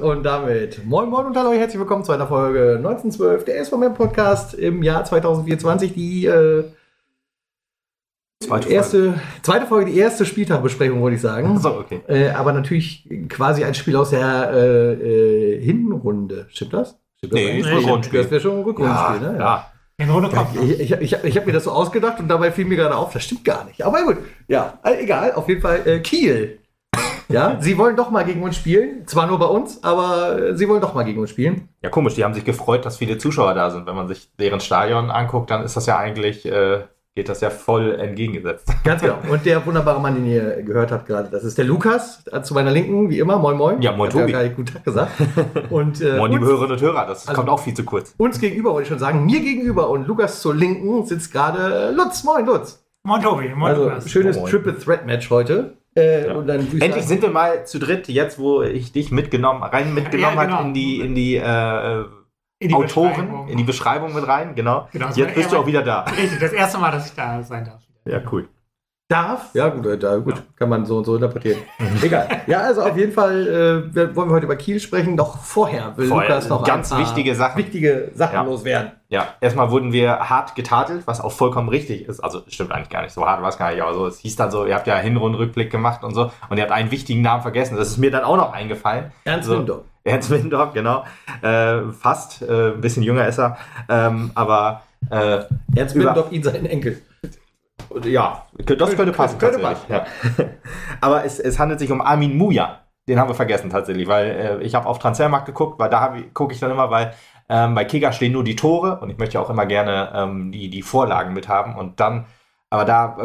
Und damit moin moin und hallo, herzlich willkommen zu einer Folge 1912 der SVM Podcast im Jahr 2024. Die äh, Zweite erste, zweite Folge, die erste Spieltagbesprechung, wollte ich sagen. So, okay. Äh, aber natürlich quasi ein Spiel aus der äh, äh, Hinrunde. Stimmt das? Stimmt das Nee, eigentlich? ist Rückrundenspiel. Das wäre schon ein Rückrundenspiel, ne? ja. In Runde kommt. Ich, ich, ich, ich habe mir das so ausgedacht und dabei fiel mir gerade auf, das stimmt gar nicht. Aber gut, ja, egal, auf jeden Fall äh, Kiel. Ja, sie wollen doch mal gegen uns spielen. Zwar nur bei uns, aber sie wollen doch mal gegen uns spielen. Ja, komisch, die haben sich gefreut, dass viele Zuschauer da sind. Wenn man sich deren Stadion anguckt, dann ist das ja eigentlich, äh, geht das ja voll entgegengesetzt. Ganz genau. Und der wunderbare Mann, den ihr gehört habt gerade, das ist der Lukas, äh, zu meiner Linken, wie immer. Moin, moin. Ja, moin, ja Tobi. nicht guten Tag gesagt. Und äh, Moin, liebe Hörerinnen und Hörer, das Also- kommt auch viel zu kurz. uns gegenüber, wollte ich schon sagen, mir gegenüber und Lukas zur Linken sitzt gerade Lutz. Moin, Lutz. Moin Tobi, moin Also, Lukas. schönes Moin. Triple Threat Match heute. Äh, Ja. Endlich sind wir mal zu dritt, jetzt wo ich dich mitgenommen, rein mitgenommen Ja, genau. hat in die, in die äh, In die Autoren, in die Beschreibung mit rein, genau. Genau, jetzt bist du auch wieder da. Richtig, das erste Mal, dass ich da sein darf. Ja, cool. Darf? Ja, gut, äh, da, gut kann man so und so interpretieren. Egal. Ja, also auf jeden Fall äh, wollen wir heute über Kiel sprechen. Doch vorher will Vorher Lukas noch ganz wichtige Sachen. wichtige Sachen Ja. loswerden. Ja, erstmal wurden wir hart getadelt, was auch vollkommen richtig ist. Also stimmt eigentlich gar nicht, so hart war es gar nicht, aber so, es hieß dann so, ihr habt ja Hinrundenrückblick gemacht und so und ihr habt einen wichtigen Namen vergessen. Das ist mir dann auch noch eingefallen. Ernst So. Windorf. Ernst Windorf, genau. Äh, fast, äh, ein bisschen jünger ist er. Ähm, aber äh, Ernst Windorf, ihn seinen Enkel. Ja, das könnte passen. könnte tatsächlich, Ja. aber es, es handelt sich um Armin Muja. Den haben wir vergessen tatsächlich, weil äh, ich habe auf Transfermarkt geguckt, weil da gucke ich dann immer, weil ähm, bei Kicker stehen nur die Tore und ich möchte ja auch immer gerne ähm, die, die Vorlagen mit haben und dann, aber da äh,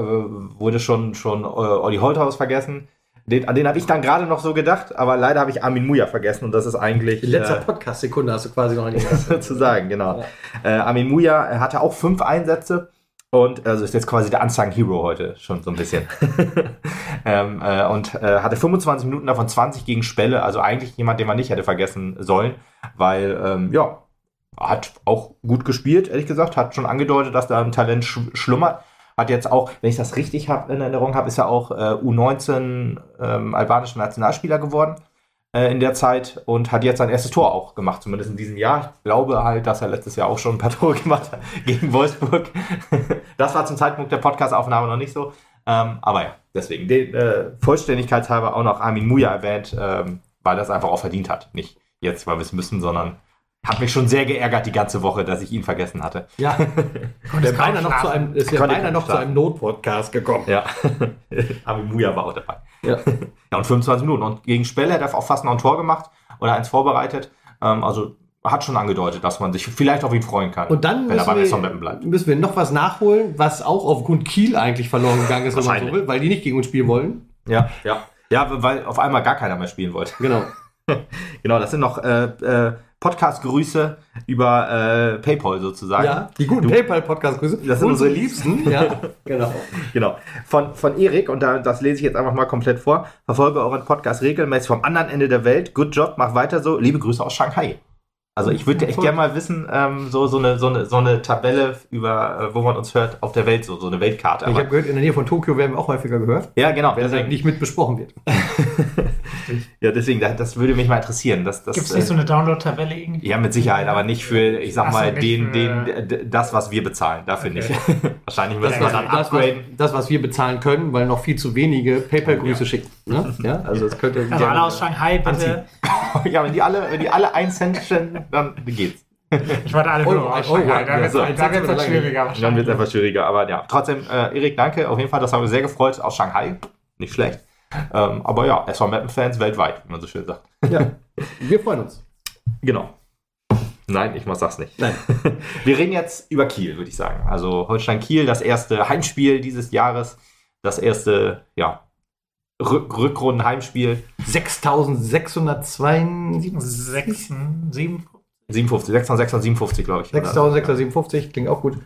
wurde schon, schon äh, Olli Holthaus vergessen. Den, an den habe ich dann gerade noch so gedacht, aber leider habe ich Armin Muja vergessen und das ist eigentlich In letzter äh, Podcast-Sekunde hast du quasi noch nicht sozusagen, genau. Äh, Armin Muja hatte auch fünf Einsätze und also ist jetzt quasi der Unsung Hero heute schon so ein bisschen. ähm, äh, und äh, hatte 25 Minuten davon 20 gegen Spelle, also eigentlich jemand, den man nicht hätte vergessen sollen, weil ähm, ja, hat auch gut gespielt, ehrlich gesagt, hat schon angedeutet, dass da ein Talent sch schlummert. Hat jetzt auch, wenn ich das richtig hab, in Erinnerung habe, ist er auch äh, U19 ähm, albanischer Nationalspieler geworden äh, in der Zeit und hat jetzt sein erstes Tor auch gemacht, zumindest in diesem Jahr. Ich glaube halt, dass er letztes Jahr auch schon ein paar Tore gemacht hat gegen Wolfsburg. das war zum Zeitpunkt der Podcast-Aufnahme noch nicht so. Ähm, aber ja, deswegen, den, äh, vollständigkeitshalber auch noch Armin Muja erwähnt, ähm, weil das einfach auch verdient hat. Nicht jetzt, weil wir es müssen, sondern hat mich schon sehr geärgert die ganze Woche, dass ich ihn vergessen hatte. Ja, Und der beinahe noch zu einem, ist ja beinahe noch zu einem Not-Podcast gekommen. Ja, Armin Muja war auch dabei. Ja. Ja, und 25 Minuten. Und gegen Spelle hat er auch fast noch ein Tor gemacht oder eins vorbereitet. Ähm, also hat schon angedeutet, dass man sich vielleicht auf ihn freuen kann. Und dann wenn müssen wir, bleibt. müssen wir noch was nachholen, was auch aufgrund Kiel eigentlich verloren gegangen ist, so will, weil die nicht gegen uns spielen wollen. Ja, ja. Ja, weil auf einmal gar keiner mehr spielen wollte. Genau. Genau, das sind noch äh, äh, Podcast-Grüße über äh, PayPal sozusagen. Ja, die guten PayPal-Podcast-Grüße. Das sind unsere Liebsten. Ja, genau. Genau. Von, von Erik, und da, das lese ich jetzt einfach mal komplett vor. Verfolge euren Podcast regelmäßig vom anderen Ende der Welt. Good Job, mach weiter so. Liebe Grüße aus Shanghai. Also ich würde echt gerne mal wissen, ähm, so, so, eine, so, eine, so eine Tabelle über, äh, wo man uns hört auf der Welt, so, so eine Weltkarte. Ich Aber, habe gehört, in der Nähe von Tokio werden wir auch häufiger gehört, ja, genau. weil das Deswegen, nicht mit besprochen wird. ja, deswegen, das, das würde mich mal interessieren. Das, das, Gibt es nicht so äh, eine Download-Tabelle irgendwie? ja, mit Sicherheit, aber nicht für, ich sag Ach so, mal, nicht den, für- den, d- das, was wir bezahlen. Dafür Okay. nicht. Wahrscheinlich müssen wir was- dann Das was, upgraden. das, was wir bezahlen können, weil noch viel zu wenige PayPal-Grüße schicken. Ne? Ja, also das könnte Also alle aus Shanghai, bitte. Ja, wenn die alle, wenn die alle ein Cent dann geht's. Ich wollte alle Oh, nur aus oh, Shanghai. ja, Da wird so, es dann lange. schwieriger Dann wird es etwas schwieriger, aber ja. Trotzdem, äh, Erik, danke. Auf jeden Fall, das haben wir sehr gefreut aus Shanghai. Nicht schlecht. Ähm, aber ja, SV Mappen-Fans weltweit, wie man so schön sagt. Ja, wir freuen uns. Genau. Nein, ich sag's nicht. Nein. Wir reden jetzt über Kiel, würde ich sagen. Also Holstein-Kiel, das erste Heimspiel dieses Jahres. Das erste, ja, Rück Rückrunden-Heimspiel. 6672. Sechs, sieben. 57, 657, glaube ich. 6657, klingt auch gut.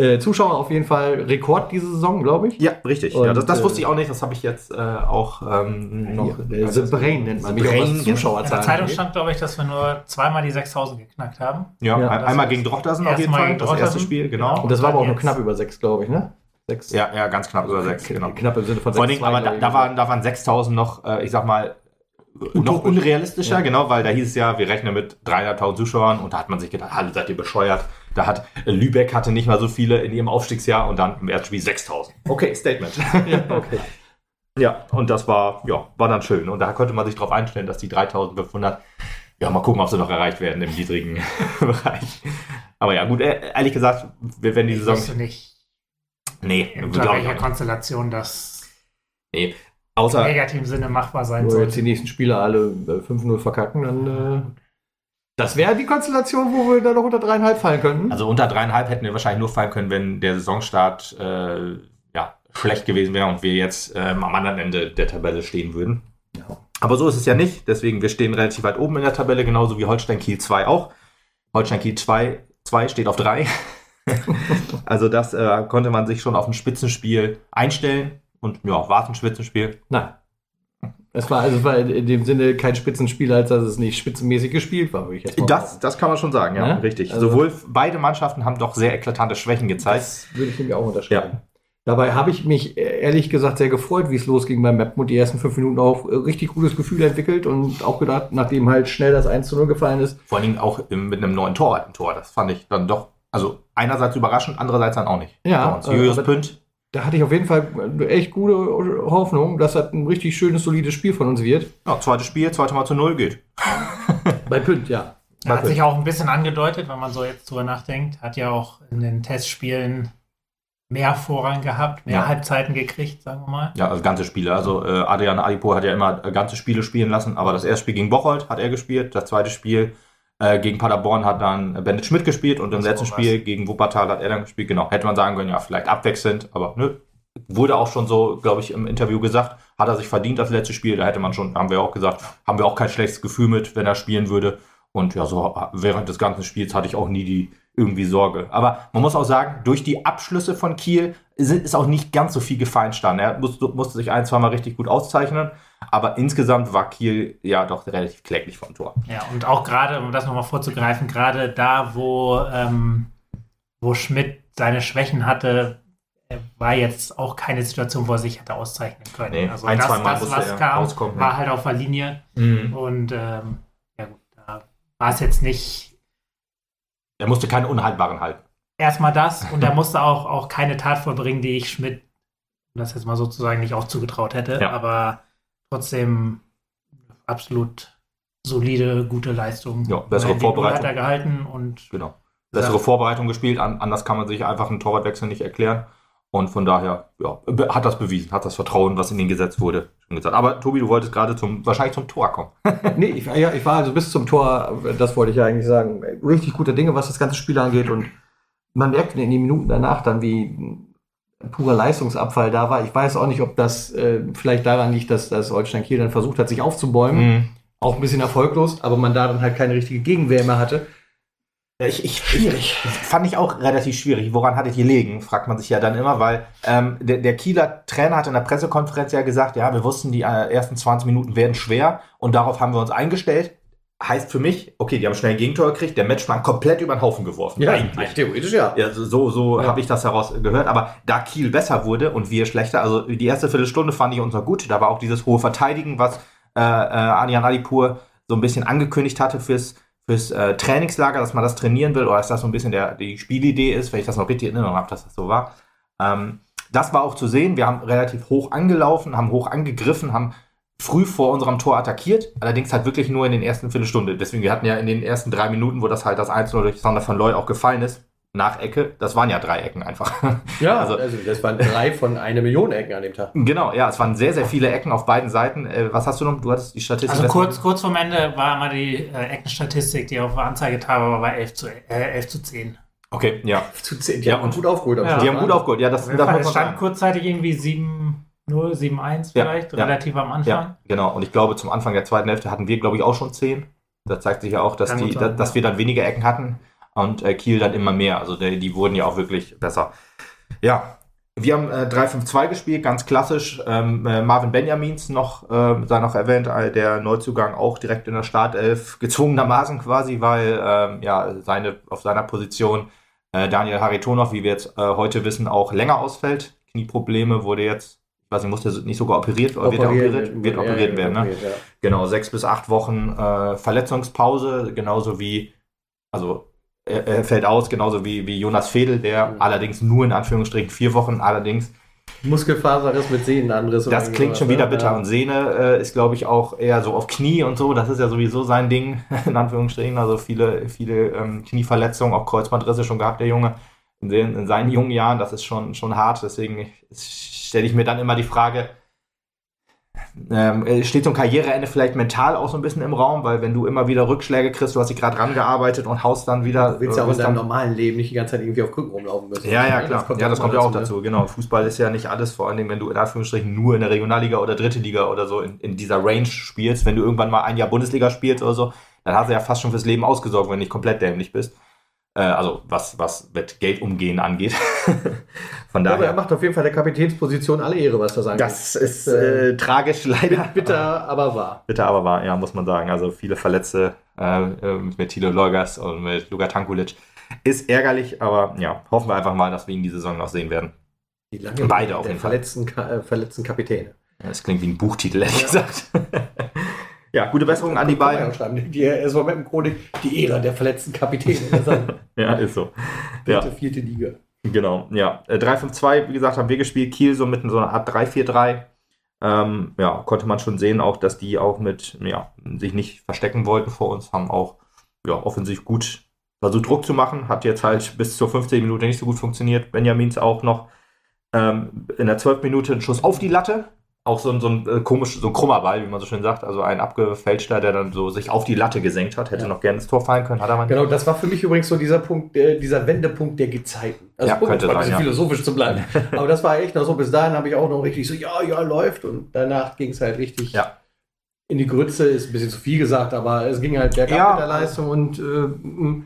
Äh, Zuschauer auf jeden Fall Rekord diese Saison, glaube ich. Ja, richtig. Und, ja, das, das äh, wusste ich auch nicht. Das habe ich jetzt äh, auch ähm, noch. Hier, äh, The Brain nennt man Brain, was In der Zuschauerzahlen Zeitung stand, glaube ich, dass wir nur zweimal die 6000 geknackt haben. Ja, Ja, ein- einmal gegen Drochtersen auf jeden Fall. gegen Das erste Spiel, genau. Und das war aber auch nur knapp über sechs, glaube ich, ne? Sechs. Ja, ja, ganz knapp über sechs, genau. Knapp im Sinne von Vor allen sechs, Dingen, aber da, da, waren, da waren 6000 noch, äh, ich sag mal, noch unrealistischer, genau, weil da hieß es ja, wir rechnen mit 300.000 Zuschauern und da hat man sich gedacht, hallo, seid ihr bescheuert. Da hat äh, Lübeck hatte nicht mal so viele in ihrem Aufstiegsjahr und dann im ersten Spiel 6.000. Okay, Statement. Ja, okay. Ja, und das war, ja, war dann schön. Und da konnte man sich darauf einstellen, dass die 3500, ja, mal gucken, ob sie noch erreicht werden im niedrigen Bereich. Aber ja, gut, äh, ehrlich gesagt, wir- wenn die Saison. wüsste nicht, Nee, unter ich welcher. Konstellation das Nee. Im Außer, negativen Sinne machbar sein Wenn wir jetzt die nächsten Spiele alle äh, 5-0 verkacken, dann. Äh, das wäre die Konstellation, wo wir da noch unter dreieinhalb fallen könnten. also unter dreieinhalb hätten wir wahrscheinlich nur fallen können, wenn der Saisonstart äh, ja, schlecht gewesen wäre und wir jetzt ähm, am anderen Ende der Tabelle stehen würden. Ja. Aber so ist es ja nicht. Deswegen, wir stehen relativ weit oben in der Tabelle, genauso wie Holstein Kiel 2 auch. Holstein Kiel 2, 2 steht auf 3. also das äh, konnte man sich schon auf ein Spitzenspiel einstellen. Und ja, war es ein Spitzenspiel. Nein. Es war, also es war in dem Sinne kein Spitzenspiel, als dass es nicht spitzenmäßig gespielt war, würde ich jetzt mal Das, das kann man schon sagen, ja, Ne? richtig. Also- Sowohl beide Mannschaften haben doch sehr eklatante Schwächen gezeigt. Das würde ich nämlich auch unterschreiben. Dabei habe ich mich äh, ehrlich gesagt sehr gefreut, wie es losging beim Mappen und die ersten fünf Minuten auch äh, richtig gutes Gefühl entwickelt und auch gedacht, nachdem halt schnell das 1 zu 0 gefallen ist, Vor allen Dingen auch mit einem neuen Tor. Das fand ich dann doch, also einerseits überraschend, andererseits dann auch nicht. Ja, äh, aber- Pünd, da hatte ich auf jeden Fall eine echt gute Hoffnung, dass das ein richtig schönes, solides Spiel von uns wird. ja, zweites Spiel, zweites Mal zu null geht. Bei Pünd, ja. Er hat sich auch ein bisschen angedeutet, wenn man so jetzt drüber nachdenkt. Hat ja auch in den Testspielen mehr Vorrang gehabt, mehr Ja. Halbzeiten gekriegt, sagen wir mal. Ja, also ganze Spiele. Also äh, Adrian Adipo hat ja immer ganze Spiele spielen lassen, aber das erste Spiel gegen Bocholt hat er gespielt, das zweite Spiel äh, gegen Paderborn hat dann Bennett Schmidt gespielt und im So letzten. Spiel gegen Wuppertal hat er dann gespielt. Genau, hätte man sagen können, ja, vielleicht abwechselnd, aber nö. Wurde auch schon so, glaube ich, im Interview gesagt, hat er sich verdient, das letzte Spiel. Da hätte man schon, haben wir auch gesagt, haben wir auch kein schlechtes Gefühl mit, wenn er spielen würde. Und ja, so während des ganzen Spiels hatte ich auch nie die irgendwie Sorge. Aber man muss auch sagen, durch die Abschlüsse von Kiel ist auch nicht ganz so viel gefeinstanden. Er musste, musste sich ein, zweimal richtig gut auszeichnen. Aber insgesamt war Kiel ja doch relativ kläglich vom Tor. Ja, und auch gerade, um das nochmal vorzugreifen, gerade da, wo, ähm, wo Schmidt seine Schwächen hatte, war jetzt auch keine Situation, wo er sich hätte auszeichnen können. Nee, also ein, das, zwei Mal das was kam, rauskommen, war halt auf der Linie. Mhm. Und ähm, ja gut, da war es jetzt nicht Er musste keine Unhaltbaren halten. erstmal das und er musste auch, auch keine Tat vollbringen, die ich Schmidt, das jetzt mal sozusagen nicht auch zugetraut hätte, Ja. aber trotzdem absolut solide, gute Leistung. Ja, bessere Goal Vorbereitung. hat er gehalten und Genau. Bessere Ja. Vorbereitung gespielt, an, anders kann man sich einfach einen Torwartwechsel nicht erklären. Und von daher, ja, hat das bewiesen, hat das Vertrauen, was in ihn gesetzt wurde, schon gesagt. Aber Tobi, du wolltest gerade zum, wahrscheinlich zum Tor kommen. Nee, ich, ja, ich war also bis zum Tor, das wollte ich ja eigentlich sagen, richtig guter Dinge, was das ganze Spiel angeht. Und man merkt in den Minuten danach dann, wie purer Leistungsabfall da war. Ich weiß auch nicht, ob das äh, vielleicht daran liegt, dass, dass Holstein Kiel dann versucht hat, sich aufzubäumen. Auch ein bisschen erfolglos, aber man da dann halt keine richtige Gegenwehr mehr hatte. Ja, ich, ich, schwierig. Fand ich auch relativ schwierig. Woran hat es gelegen, fragt man sich ja dann immer, weil ähm, der, der Kieler Trainer hat in der Pressekonferenz ja gesagt, ja, wir wussten, die äh, ersten 20 Minuten werden schwer und darauf haben wir uns eingestellt. Heißt für mich, okay, die haben schnell ein Gegentor gekriegt, der Matchplan komplett über den Haufen geworfen. eigentlich. theoretisch ja. Ja, so, so, Ja. habe ich das heraus gehört. Aber da Kiel besser wurde und wir schlechter, also die erste Viertelstunde fand ich uns noch gut. Da war auch dieses hohe Verteidigen, was äh, äh, Adrian Adipur so ein bisschen angekündigt hatte fürs, fürs äh, Trainingslager, dass man das trainieren will oder dass das so ein bisschen der, die Spielidee ist, wenn ich das noch richtig in Erinnerung habe, dass das so war. Ähm, das war auch zu sehen. Wir haben relativ hoch angelaufen, haben hoch angegriffen, haben früh vor unserem Tor attackiert, allerdings halt wirklich nur in den ersten Viertelstunde. Deswegen, wir hatten ja in den ersten drei Minuten, wo das halt das 1 durch Sander von Loy auch gefallen ist, nach Ecke, das waren ja drei Ecken einfach. Ja, Also- also, das waren drei von einer Million Ecken an dem Tag. genau, ja, es waren sehr, sehr viele Ecken auf beiden Seiten. Äh, was hast du noch? Du hattest die Statistik. also kurz, kurz vorm Ende war immer die äh, Eckenstatistik, die auf der Anzeigetafel war 11 zu, äh, 11 zu 10. Okay, ja. Zu zehn. Ja, Die haben gut aufgeholt. Ja. Die haben gut aufgeholt. Ja, das, das muss man sagen. kurzzeitig irgendwie 7-0, 7-1 Ja, vielleicht, ja. relativ am Anfang. Ja, genau. Und ich glaube, zum Anfang der zweiten Hälfte hatten wir, glaube ich, auch schon zehn. Da zeigt sich ja auch, dass, die, sein, da, dass ja. wir dann weniger Ecken hatten und äh, Kiel dann immer mehr. Also die, die wurden ja auch wirklich besser. Ja, wir haben äh, 3-5-2 gespielt, ganz klassisch. Ähm, äh, Marvin Benjamins noch, äh, sei noch erwähnt, äh, der Neuzugang auch direkt in der Startelf, gezwungenermaßen quasi, weil ähm, ja, seine, auf seiner Position äh, Daniel Haritonov, wie wir jetzt äh, heute wissen, auch länger ausfällt. Knieprobleme wurde jetzt, ich weiß nicht, muss der nicht sogar operiert, oder wird er operiert? Wird operiert werden, ne? operiert, ja. Genau, sechs bis acht Wochen äh, Verletzungspause, genauso wie, also er, er fällt aus, genauso wie, wie Jonas Fedel, der Mhm. allerdings nur in Anführungsstrichen vier Wochen, allerdings. Muskelfaserriss mit Sehnenanriss. Das klingt schon wieder ne? bitter. Und Sehne äh, ist, glaube ich, auch eher so auf Knie und so. Das ist ja sowieso sein Ding, in Anführungsstrichen. Also viele, viele ähm, Knieverletzungen, auch Kreuzbandrisse schon gehabt, der Junge. In, den, in seinen jungen Jahren, das ist schon, schon hart. Deswegen stelle ich mir dann immer die Frage, ähm, äh, steht so ein Karriereende vielleicht mental auch so ein bisschen im Raum, weil wenn du immer wieder Rückschläge kriegst, du hast dich gerade rangearbeitet und haust dann wieder. Du willst ja auch in deinem normalen Leben nicht die ganze Zeit irgendwie auf Krücken rumlaufen müssen. ja, ja, Ne? klar. ja, das kommt ja auch ne? dazu. Genau. Fußball ist ja nicht alles, vor allen Dingen, wenn du in Anführungsstrichen nur in der Regionalliga oder dritte Liga oder so in, in dieser Range spielst. Wenn du irgendwann mal ein Jahr Bundesliga spielst oder so, dann hast du ja fast schon fürs Leben ausgesorgt, wenn du nicht komplett dämlich bist. Äh, also, was, was mit Geld umgehen angeht. Von Ja, aber er daher. macht auf jeden Fall der Kapitänsposition alle Ehre, was das angeht. Das ist äh, tragisch, leider. Bitter, aber wahr. Bitter, aber wahr, ja, muss man sagen. Also viele Verletzte äh, äh, mit Tilo Leugas und mit Luka Tankulic. Ist ärgerlich, aber ja, hoffen wir einfach mal, dass wir ihn die Saison noch sehen werden. Die lange Beide auf jeden Fall. verletzten, äh, verletzten Kapitäne. Das klingt wie ein Buchtitel, ehrlich Ja. gesagt. ja, gute Besserung an die beiden. Die SV Meppen Chronik, die Ehre der verletzten Kapitäne. Ja, ist so. dritte, Ja, vierte Liga. genau. Ja, Äh, 3-5-2, wie gesagt, haben wir gespielt. Kiel so mit so einer Art 3-4-3. Ähm, ja, konnte man schon sehen, auch, dass die auch mit, ja, sich nicht verstecken wollten vor uns, haben auch, ja, offensiv gut versucht, Druck zu machen. Hat jetzt halt bis zur 15 Minute nicht so gut funktioniert. Benjamins auch noch ähm, in der 12 Minute einen Schuss auf die Latte. Auch so ein, so ein äh, komisch, so ein krummer Ball, wie man so schön sagt. Also ein abgefälschter, der dann so sich auf die Latte gesenkt hat. Hätte Ja. noch gerne ins Tor fallen können, hat er mal nicht. Genau, das war für mich übrigens so dieser Punkt, äh, dieser Wendepunkt der Gezeiten. Also, Ja, um jetzt mal ein sein, bisschen ja. philosophisch zu bleiben. Aber das war echt noch so, bis dahin habe ich auch noch richtig so, ja, ja, läuft. Und danach ging es halt richtig Ja. in die Grütze. Ist ein bisschen zu viel gesagt, aber es ging halt bergab Ja. mit der Leistung und äh,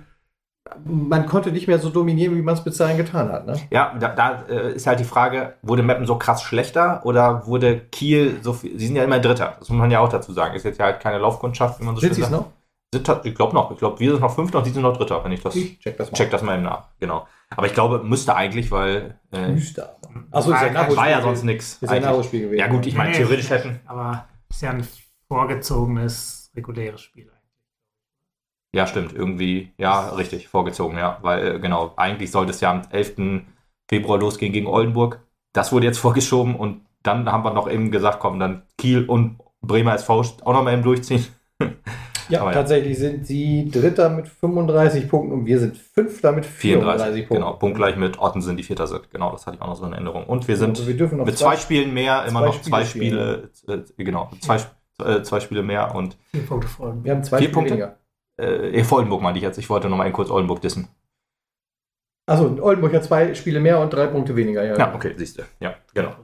man konnte nicht mehr so dominieren, wie man es bis dahin getan hat. Ne? Ja, da, da äh, ist halt die Frage, wurde Meppen so krass schlechter oder wurde Kiel so viel, sie sind ja immer Dritter, das muss man ja auch dazu sagen, ist jetzt ja halt keine Laufkundschaft, wie man so Sind schön sie es sagt. noch? Sind, ich glaube noch, ich glaube, wir sind noch Fünfter und sie sind noch Dritter, wenn ich das, Ich check das mal. check das mal eben nach, genau. Aber ich glaube, müsste eigentlich, weil, äh, Müsste aber. Achso, ist ja ein War- Nachholspiel. war ja sonst nichts. Ist ja ein Nachholspiel gewesen. Ja gut, ich meine, Nee, theoretisch hätten, Aber ist ja ein vorgezogenes, reguläres Spiel. Ja stimmt, irgendwie, ja, richtig, vorgezogen, ja, weil, äh, genau, eigentlich sollte es ja am 11. Februar losgehen gegen Oldenburg, das wurde jetzt vorgeschoben und dann haben wir noch eben gesagt, komm, dann Kiel und Bremer SV auch noch mal eben durchziehen. Ja, Aber ja. tatsächlich sind sie Dritter mit 35 Punkten und wir sind Fünfter mit 34, 34, Punkten. genau. Punktgleich mit Ottensen, die Vierter sind. Genau, das hatte ich auch noch so in Erinnerung. Und wir sind Also wir dürfen noch mit zwei Spielen mehr, immer zwei noch zwei Spiele Spiele, äh, genau, zwei, äh, zwei Spiele mehr und Vier Punkte folgen. Wir haben zwei Vier Spiele Punkte? weniger. Äh, eh, Oldenburg meinte ich jetzt. Ich wollte noch mal kurz Oldenburg dissen. Achso, Oldenburg hat zwei Spiele mehr und drei Punkte weniger. Ja, Ja, okay, siehst du. Ja, genau.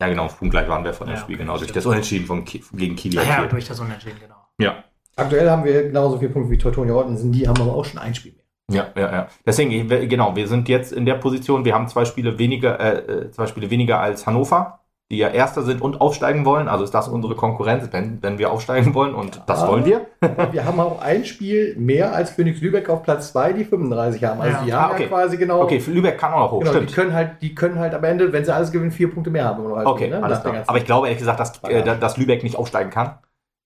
Ja, genau, punktgleich waren wir von dem Ja, Spiel, okay, genau, durch das Unentschieden von Ki gegen Kiel. Ah ja, durch das Unentschieden, genau. Ja, Aktuell haben wir genauso viele Punkte wie Teutonia Ottensen, die haben aber auch schon ein Spiel mehr. ja, ja, ja. Deswegen, genau, wir sind jetzt in der Position, wir haben zwei Spiele weniger, äh, äh, zwei Spiele weniger als Hannover, die ja Erster sind und aufsteigen wollen. Also ist das unsere Konkurrenz, wenn, wenn wir aufsteigen wollen und das Ja. wollen wir. Wir haben auch ein Spiel mehr als Phoenix Lübeck auf Platz 2, die 35 haben. Also Ja. die Ah, haben okay. ja quasi genau. Okay, Lübeck kann auch noch hoch, genau die, stimmt. können halt, die können halt am Ende, wenn sie alles gewinnen, vier Punkte mehr haben. Halt Okay, ne, alles klar. Aber ich glaube ehrlich gesagt, dass, äh, dass Lübeck nicht aufsteigen kann.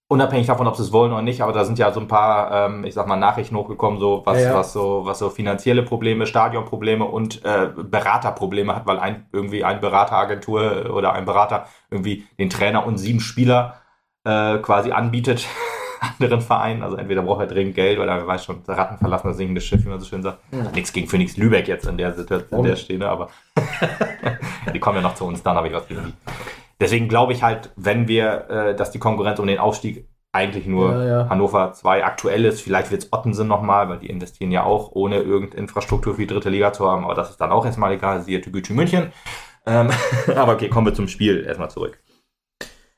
Unabhängig davon, ob sie es wollen oder nicht, aber da sind ja so ein paar, ähm, ich sag mal, Nachrichten hochgekommen, so was, Ja, ja. was so, was so finanzielle Probleme, Stadionprobleme und äh, Beraterprobleme hat, weil ein irgendwie ein Berateragentur oder ein Berater irgendwie den Trainer und sieben Spieler äh, quasi anbietet anderen Vereinen. Also entweder braucht er dringend Geld oder wer weiß schon, Ratten verlassen das sinkende Schiff, wie man so schön sagt. Ja. Nichts gegen Phoenix Lübeck jetzt in der Situation, in der? Stelle, aber die kommen ja noch zu uns, dann habe ich was gegen die. Deswegen glaube ich halt, wenn wir, äh, dass die Konkurrenz um den Aufstieg eigentlich nur Ja, ja. Hannover 2 aktuell ist, vielleicht wird es Ottensen nochmal, weil die investieren ja auch, ohne irgendeine Infrastruktur für die dritte Liga zu haben, aber das ist dann auch erstmal egal, siehe Tübütü München. Ähm, aber okay, kommen wir zum Spiel erstmal zurück.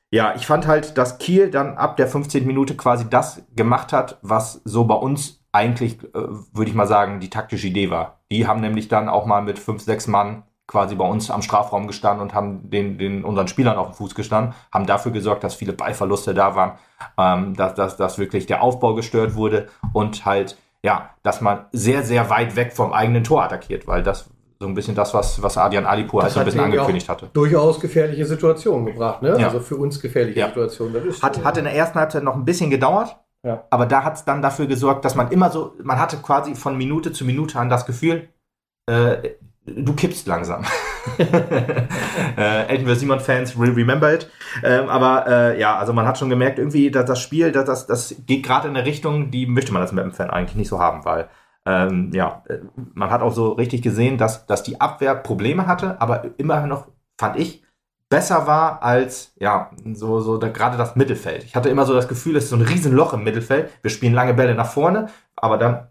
Ja, ich fand halt, dass Kiel dann ab der 15. Minute quasi das gemacht hat, was so bei uns eigentlich, äh, würde ich mal sagen, die taktische Idee war. Die haben nämlich dann auch mal mit fünf, sechs Mann quasi bei uns am Strafraum gestanden und haben den, den unseren Spielern auf dem Fuß gestanden, haben dafür gesorgt, dass viele Ballverluste da waren, ähm, dass, dass, dass wirklich der Aufbau gestört wurde und halt, ja, dass man sehr, sehr weit weg vom eigenen Tor attackiert, weil das so ein bisschen das, was, was Adrian Alipur halt so ein bisschen angekündigt hatte. Durchaus gefährliche Situationen gebracht, ne? Ja. Also für uns gefährliche Ja. Situationen. Das ist, Hat, hat in der ersten Halbzeit noch ein bisschen gedauert, Ja. aber da hat es dann dafür gesorgt, dass man immer so, man hatte quasi von Minute zu Minute an das Gefühl, äh, du kippst langsam. äh, Elton Simon-Fans will remember it. Ähm, aber äh, ja, also man hat schon gemerkt, irgendwie, dass das Spiel, dass das, das geht gerade in eine Richtung, die möchte man als Mappen-Fan eigentlich nicht so haben, weil ähm, ja, äh, man hat auch so richtig gesehen, dass, dass die Abwehr Probleme hatte, aber immer noch, fand ich, besser war als, ja, so, so da, gerade das Mittelfeld. Ich hatte immer so das Gefühl, es ist so ein Riesenloch im Mittelfeld. Wir spielen lange Bälle nach vorne, aber dann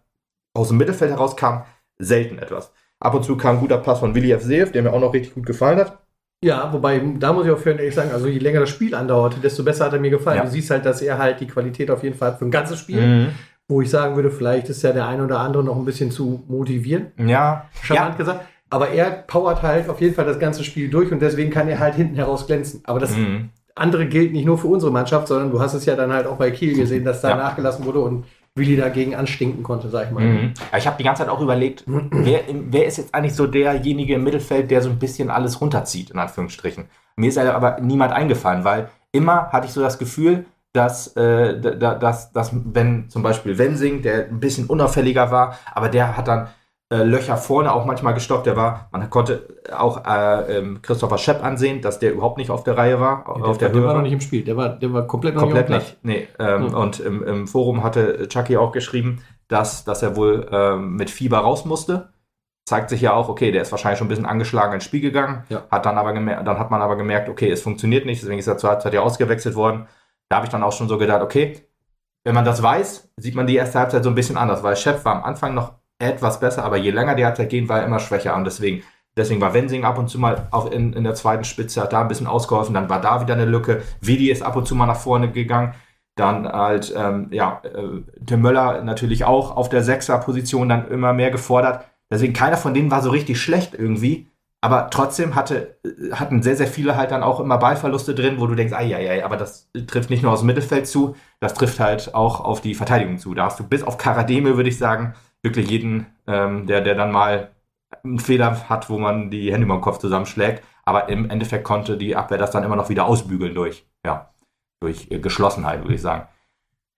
aus dem Mittelfeld heraus kam selten etwas. Ab und zu kam ein guter Pass von Willi F. Seev, der mir auch noch richtig gut gefallen hat. Ja, wobei, da muss ich auch für ehrlich sagen, also je länger das Spiel andauerte, desto besser hat er mir gefallen. Ja. Du siehst halt, dass er halt die Qualität auf jeden Fall hat für ein ganzes Spiel, Mhm. wo ich sagen würde, vielleicht ist ja der ein oder andere noch ein bisschen zu motivieren, Ja, charmant ja. gesagt. Aber er powert halt auf jeden Fall das ganze Spiel durch und deswegen kann er halt hinten heraus glänzen. Aber das Mhm. andere gilt nicht nur für unsere Mannschaft, sondern du hast es ja dann halt auch bei Kiel gesehen, dass da Ja. nachgelassen wurde und Willi dagegen anstinken konnte, sag ich mal. Mhm. Ja, ich habe die ganze Zeit auch überlegt, wer, wer ist jetzt eigentlich so derjenige im Mittelfeld, der so ein bisschen alles runterzieht, in Anführungsstrichen. Mir ist aber niemand eingefallen, weil immer hatte ich so das Gefühl, dass, äh, da- dass, dass wenn zum Beispiel Wensing, der ein bisschen unauffälliger war, aber der hat dann äh, Löcher vorne auch manchmal gestoppt. Der war, man konnte auch äh, ähm, Christopher Schepp ansehen, dass der überhaupt nicht auf der Reihe war, auf der, der Höhe war noch nicht im Spiel, der war, der war komplett noch Komplett nicht. nicht. Nee. Ähm, Hm. Und im, im Forum hatte Chucky auch geschrieben, dass, dass er wohl ähm, mit Fieber raus musste. Zeigt sich ja auch, okay, der ist wahrscheinlich schon ein bisschen angeschlagen ins Spiel gegangen. Ja. Hat dann aber gemerkt, dann hat man aber gemerkt, okay, es funktioniert nicht, deswegen ist er zur Halbzeit ja ausgewechselt worden. Da habe ich dann auch schon so gedacht, okay, wenn man das weiß, sieht man die erste Halbzeit so ein bisschen anders, weil Chef war am Anfang noch etwas besser, aber je länger die Halbzeit ging, war er immer schwächer. Und deswegen, deswegen war Wensing ab und zu mal auf in, in der zweiten Spitze, hat da ein bisschen ausgeholfen, dann war da wieder eine Lücke, Vidi ist ab und zu mal nach vorne gegangen, dann halt, ähm, ja, äh, Tim Möller natürlich auch auf der Sechser-Position dann immer mehr gefordert, deswegen keiner von denen war so richtig schlecht irgendwie, aber trotzdem hatte, äh, hatten sehr, sehr viele halt dann auch immer Ballverluste drin, wo du denkst, ai, ai, ai, aber das trifft nicht nur aus dem Mittelfeld zu, das trifft halt auch auf die Verteidigung zu. Da hast du bis auf Karademe, würde ich sagen, wirklich jeden, ähm, der, der dann mal einen Fehler hat, wo man die Hände über den Kopf zusammenschlägt. Aber im Endeffekt konnte die Abwehr das dann immer noch wieder ausbügeln durch, ja, durch äh, Geschlossenheit, würde ich sagen.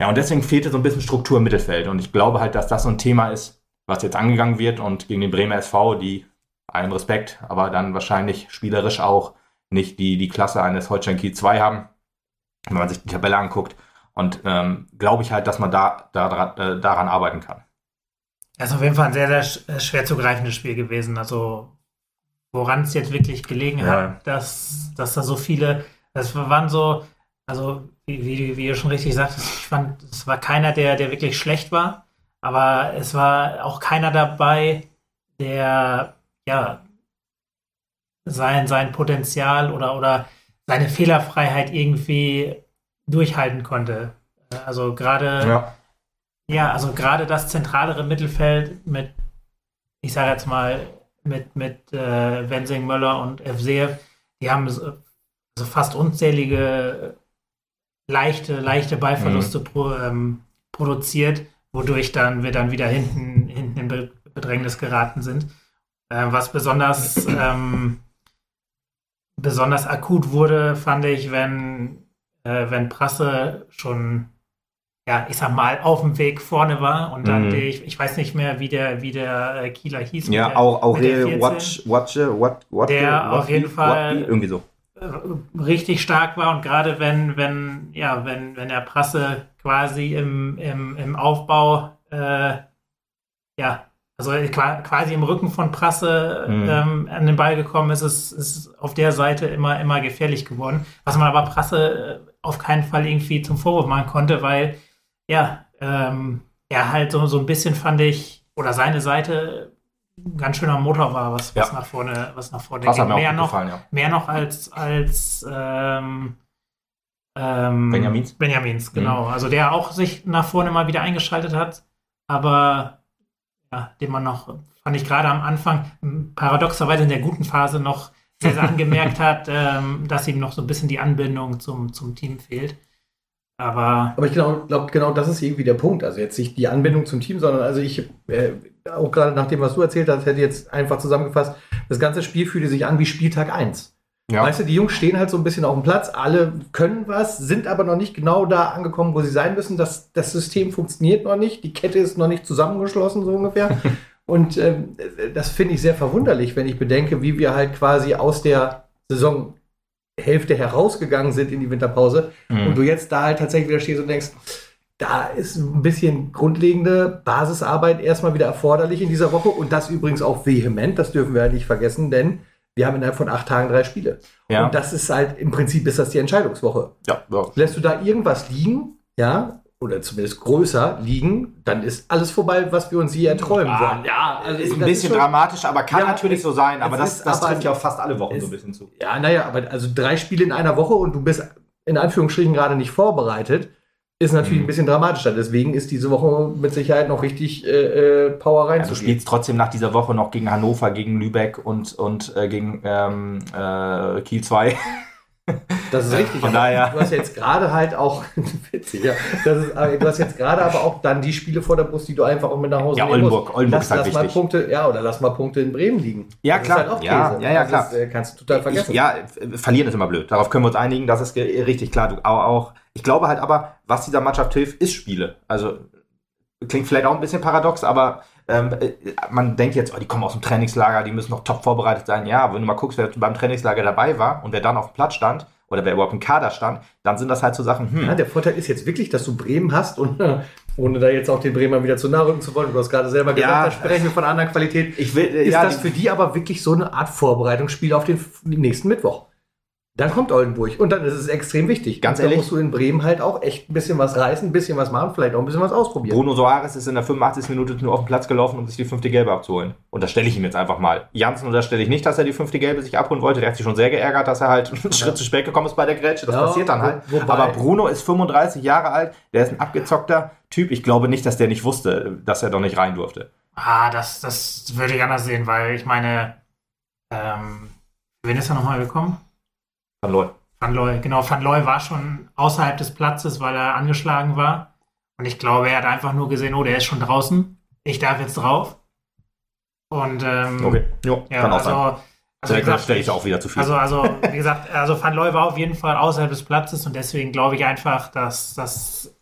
Ja, und deswegen fehlte so ein bisschen Struktur im Mittelfeld. Und ich glaube halt, dass das so ein Thema ist, was jetzt angegangen wird und gegen den Bremer SV, die allen Respekt, aber dann wahrscheinlich spielerisch auch nicht die, die Klasse eines Holstein Kiel 2 haben, wenn man sich die Tabelle anguckt. Und ähm, glaube ich halt, dass man da, da äh, daran arbeiten kann. Das ist auf jeden Fall ein sehr, sehr äh, schwer zu greifendes Spiel gewesen. Also, woran es jetzt wirklich gelegen Ja. hat, dass, dass da so viele, das waren so, also, wie, wie, wie ihr schon richtig sagtest, ich fand, es war keiner, der, der wirklich schlecht war, aber es war auch keiner dabei, der, ja, sein, sein Potenzial oder, oder seine Fehlerfreiheit irgendwie durchhalten konnte. Also, gerade. Ja. Ja, also gerade das zentralere Mittelfeld mit, ich sage jetzt mal, mit, mit äh, Wensing, Möller und Evseev, die haben so, also fast unzählige leichte, leichte Ballverluste pro, ähm, produziert, wodurch dann wir dann wieder hinten, hinten in Be Bedrängnis geraten sind. Äh, was besonders, ähm, besonders akut wurde, fand ich, wenn, äh, wenn Prasse schon ja, ich sag mal, auf dem Weg vorne war und dann, Mhm. ich, ich weiß nicht mehr, wie der, wie der äh, Kieler hieß. Ja, der, auch mit der Aurel 14, Watch, Watch, What, What, Der auf jeden Fall- irgendwie so. richtig stark war und gerade wenn, wenn, ja, wenn, wenn der Prasse quasi im, im, im Aufbau, äh, ja, also qua- quasi im Rücken von Prasse Mhm. ähm, an den Ball gekommen ist, ist, ist auf der Seite immer, immer gefährlich geworden. Was man aber Prasse äh, auf keinen Fall irgendwie zum Vorwurf machen konnte, weil, ja, ähm, er halt so, so ein bisschen fand ich, oder seine Seite ein ganz schöner Motor war, was, was Ja. nach vorne, was nach vorne ging. Mehr noch, gefallen, ja. mehr noch als, als ähm, ähm, Benjamins? Benjamins, genau. Also der auch sich nach vorne mal wieder eingeschaltet hat, aber ja, den man noch, fand ich gerade am Anfang, paradoxerweise in der guten Phase noch sehr, sehr angemerkt hat, ähm, dass ihm noch so ein bisschen die Anbindung zum, zum Team fehlt. Aber Aber ich glaube, glaub, genau das ist irgendwie der Punkt. Also jetzt nicht die Anbindung zum Team, sondern also ich, äh, auch gerade nach dem, was du erzählt hast, hätte ich jetzt einfach zusammengefasst, das ganze Spiel fühlte sich an wie Spieltag 1. Ja. Weißt du, die Jungs stehen halt so ein bisschen auf dem Platz, alle können was, sind aber noch nicht genau da angekommen, wo sie sein müssen. Das, das System funktioniert noch nicht, die Kette ist noch nicht zusammengeschlossen, so ungefähr. Und ähm, das finde ich sehr verwunderlich, wenn ich bedenke, wie wir halt quasi aus der Saisonhälfte herausgegangen sind in die Winterpause Mhm. und du jetzt da halt tatsächlich wieder stehst und denkst, da ist ein bisschen grundlegende Basisarbeit erstmal wieder erforderlich in dieser Woche und das übrigens auch vehement, das dürfen wir halt nicht vergessen, denn wir haben innerhalb von acht Tagen drei Spiele. Ja. Und das ist halt, im Prinzip ist das die Entscheidungswoche. ja, ja. Lässt du da irgendwas liegen, ja, oder zumindest größer liegen, dann ist alles vorbei, was wir uns je erträumen Ah, wollen. Ja, also Ist ein bisschen schon- dramatisch, aber kann Ja, natürlich so sein. Aber das, ist das aber- trifft ja auf fast alle Wochen so ein bisschen zu. Ja, naja, aber also drei Spiele in einer Woche und du bist in Anführungsstrichen gerade nicht vorbereitet, ist natürlich Mhm. ein bisschen dramatischer. Deswegen ist diese Woche mit Sicherheit noch richtig äh, äh, Power Ja, du reinzugehen. spielst trotzdem nach dieser Woche noch gegen Hannover, gegen Lübeck und, und äh, gegen ähm, äh, Kiel 2. das ist richtig. Von aber daher- Du hast jetzt gerade halt auch, witzig, ja, das ist, aber du hast jetzt gerade aber auch dann die Spiele vor der Brust, die du einfach auch mit nach Hause Ja, nehmen Oldenburg- musst. Oldenburg lass, ist halt lass mal wichtig. Punkte, ja, oder lass mal Punkte in Bremen liegen. Ja, Das klar. Ist halt auch Ja, Käse. ja, ja, Das klar. Ist, äh, kannst du total vergessen. Ich, ja, f- verlieren ist immer blöd. Darauf können wir uns einigen, das ist richtig klar. Du, auch, auch, ich glaube halt aber, was dieser Mannschaft hilft, ist Spiele. Also klingt vielleicht auch ein bisschen paradox, aber ähm, äh, man denkt jetzt, oh, die kommen aus dem Trainingslager, die müssen noch top vorbereitet sein. Ja, wenn du mal guckst, wer beim Trainingslager dabei war und wer dann auf dem Platz stand oder wer überhaupt im Kader stand, dann sind das halt so Sachen, hm, Ja, der Vorteil ist jetzt wirklich, dass du Bremen hast und ohne da jetzt auch den Bremer wieder zu nahe rücken zu wollen, du hast gerade selber gesagt, Ja. da sprechen wir von einer anderen Qualität. ich will, äh, Ist ja, das für die aber wirklich so eine Art Vorbereitungsspiel auf den nächsten Mittwoch? Dann kommt Oldenburg und dann ist es extrem wichtig. Ganz Und da ehrlich? musst du in Bremen halt auch echt ein bisschen was reißen, ein bisschen was machen, vielleicht auch ein bisschen was ausprobieren. Bruno Soares ist in der 85. Minute nur auf den Platz gelaufen, um sich die fünfte Gelbe abzuholen. Und das stelle ich ihm jetzt einfach mal. Janssen unterstelle ich nicht, dass er die fünfte Gelbe sich abholen wollte. Der hat sich schon sehr geärgert, dass er halt einen Schritt zu spät gekommen ist bei der Grätsche. Das Ja, passiert dann halt. wo- wobei- Aber Bruno ist 35 Jahre alt, der ist ein abgezockter Typ. Ich glaube nicht, dass der nicht wusste, dass er doch nicht rein durfte. ah, das, das würde ich anders sehen, weil ich meine, ähm, wen ist er nochmal gekommen? Van Looy. Van Looy, genau, Van Looy war schon außerhalb des Platzes, weil er angeschlagen war. Und ich glaube, er hat einfach nur gesehen, oh, der ist schon draußen. Ich darf jetzt drauf. Und ähm, Okay, jo, ja, kann auch also, sein. also, wie gesagt, stelle ich auch wieder zu viel. Also, also, wie gesagt, also Van Looy war auf jeden Fall außerhalb des Platzes und deswegen glaube ich einfach, dass das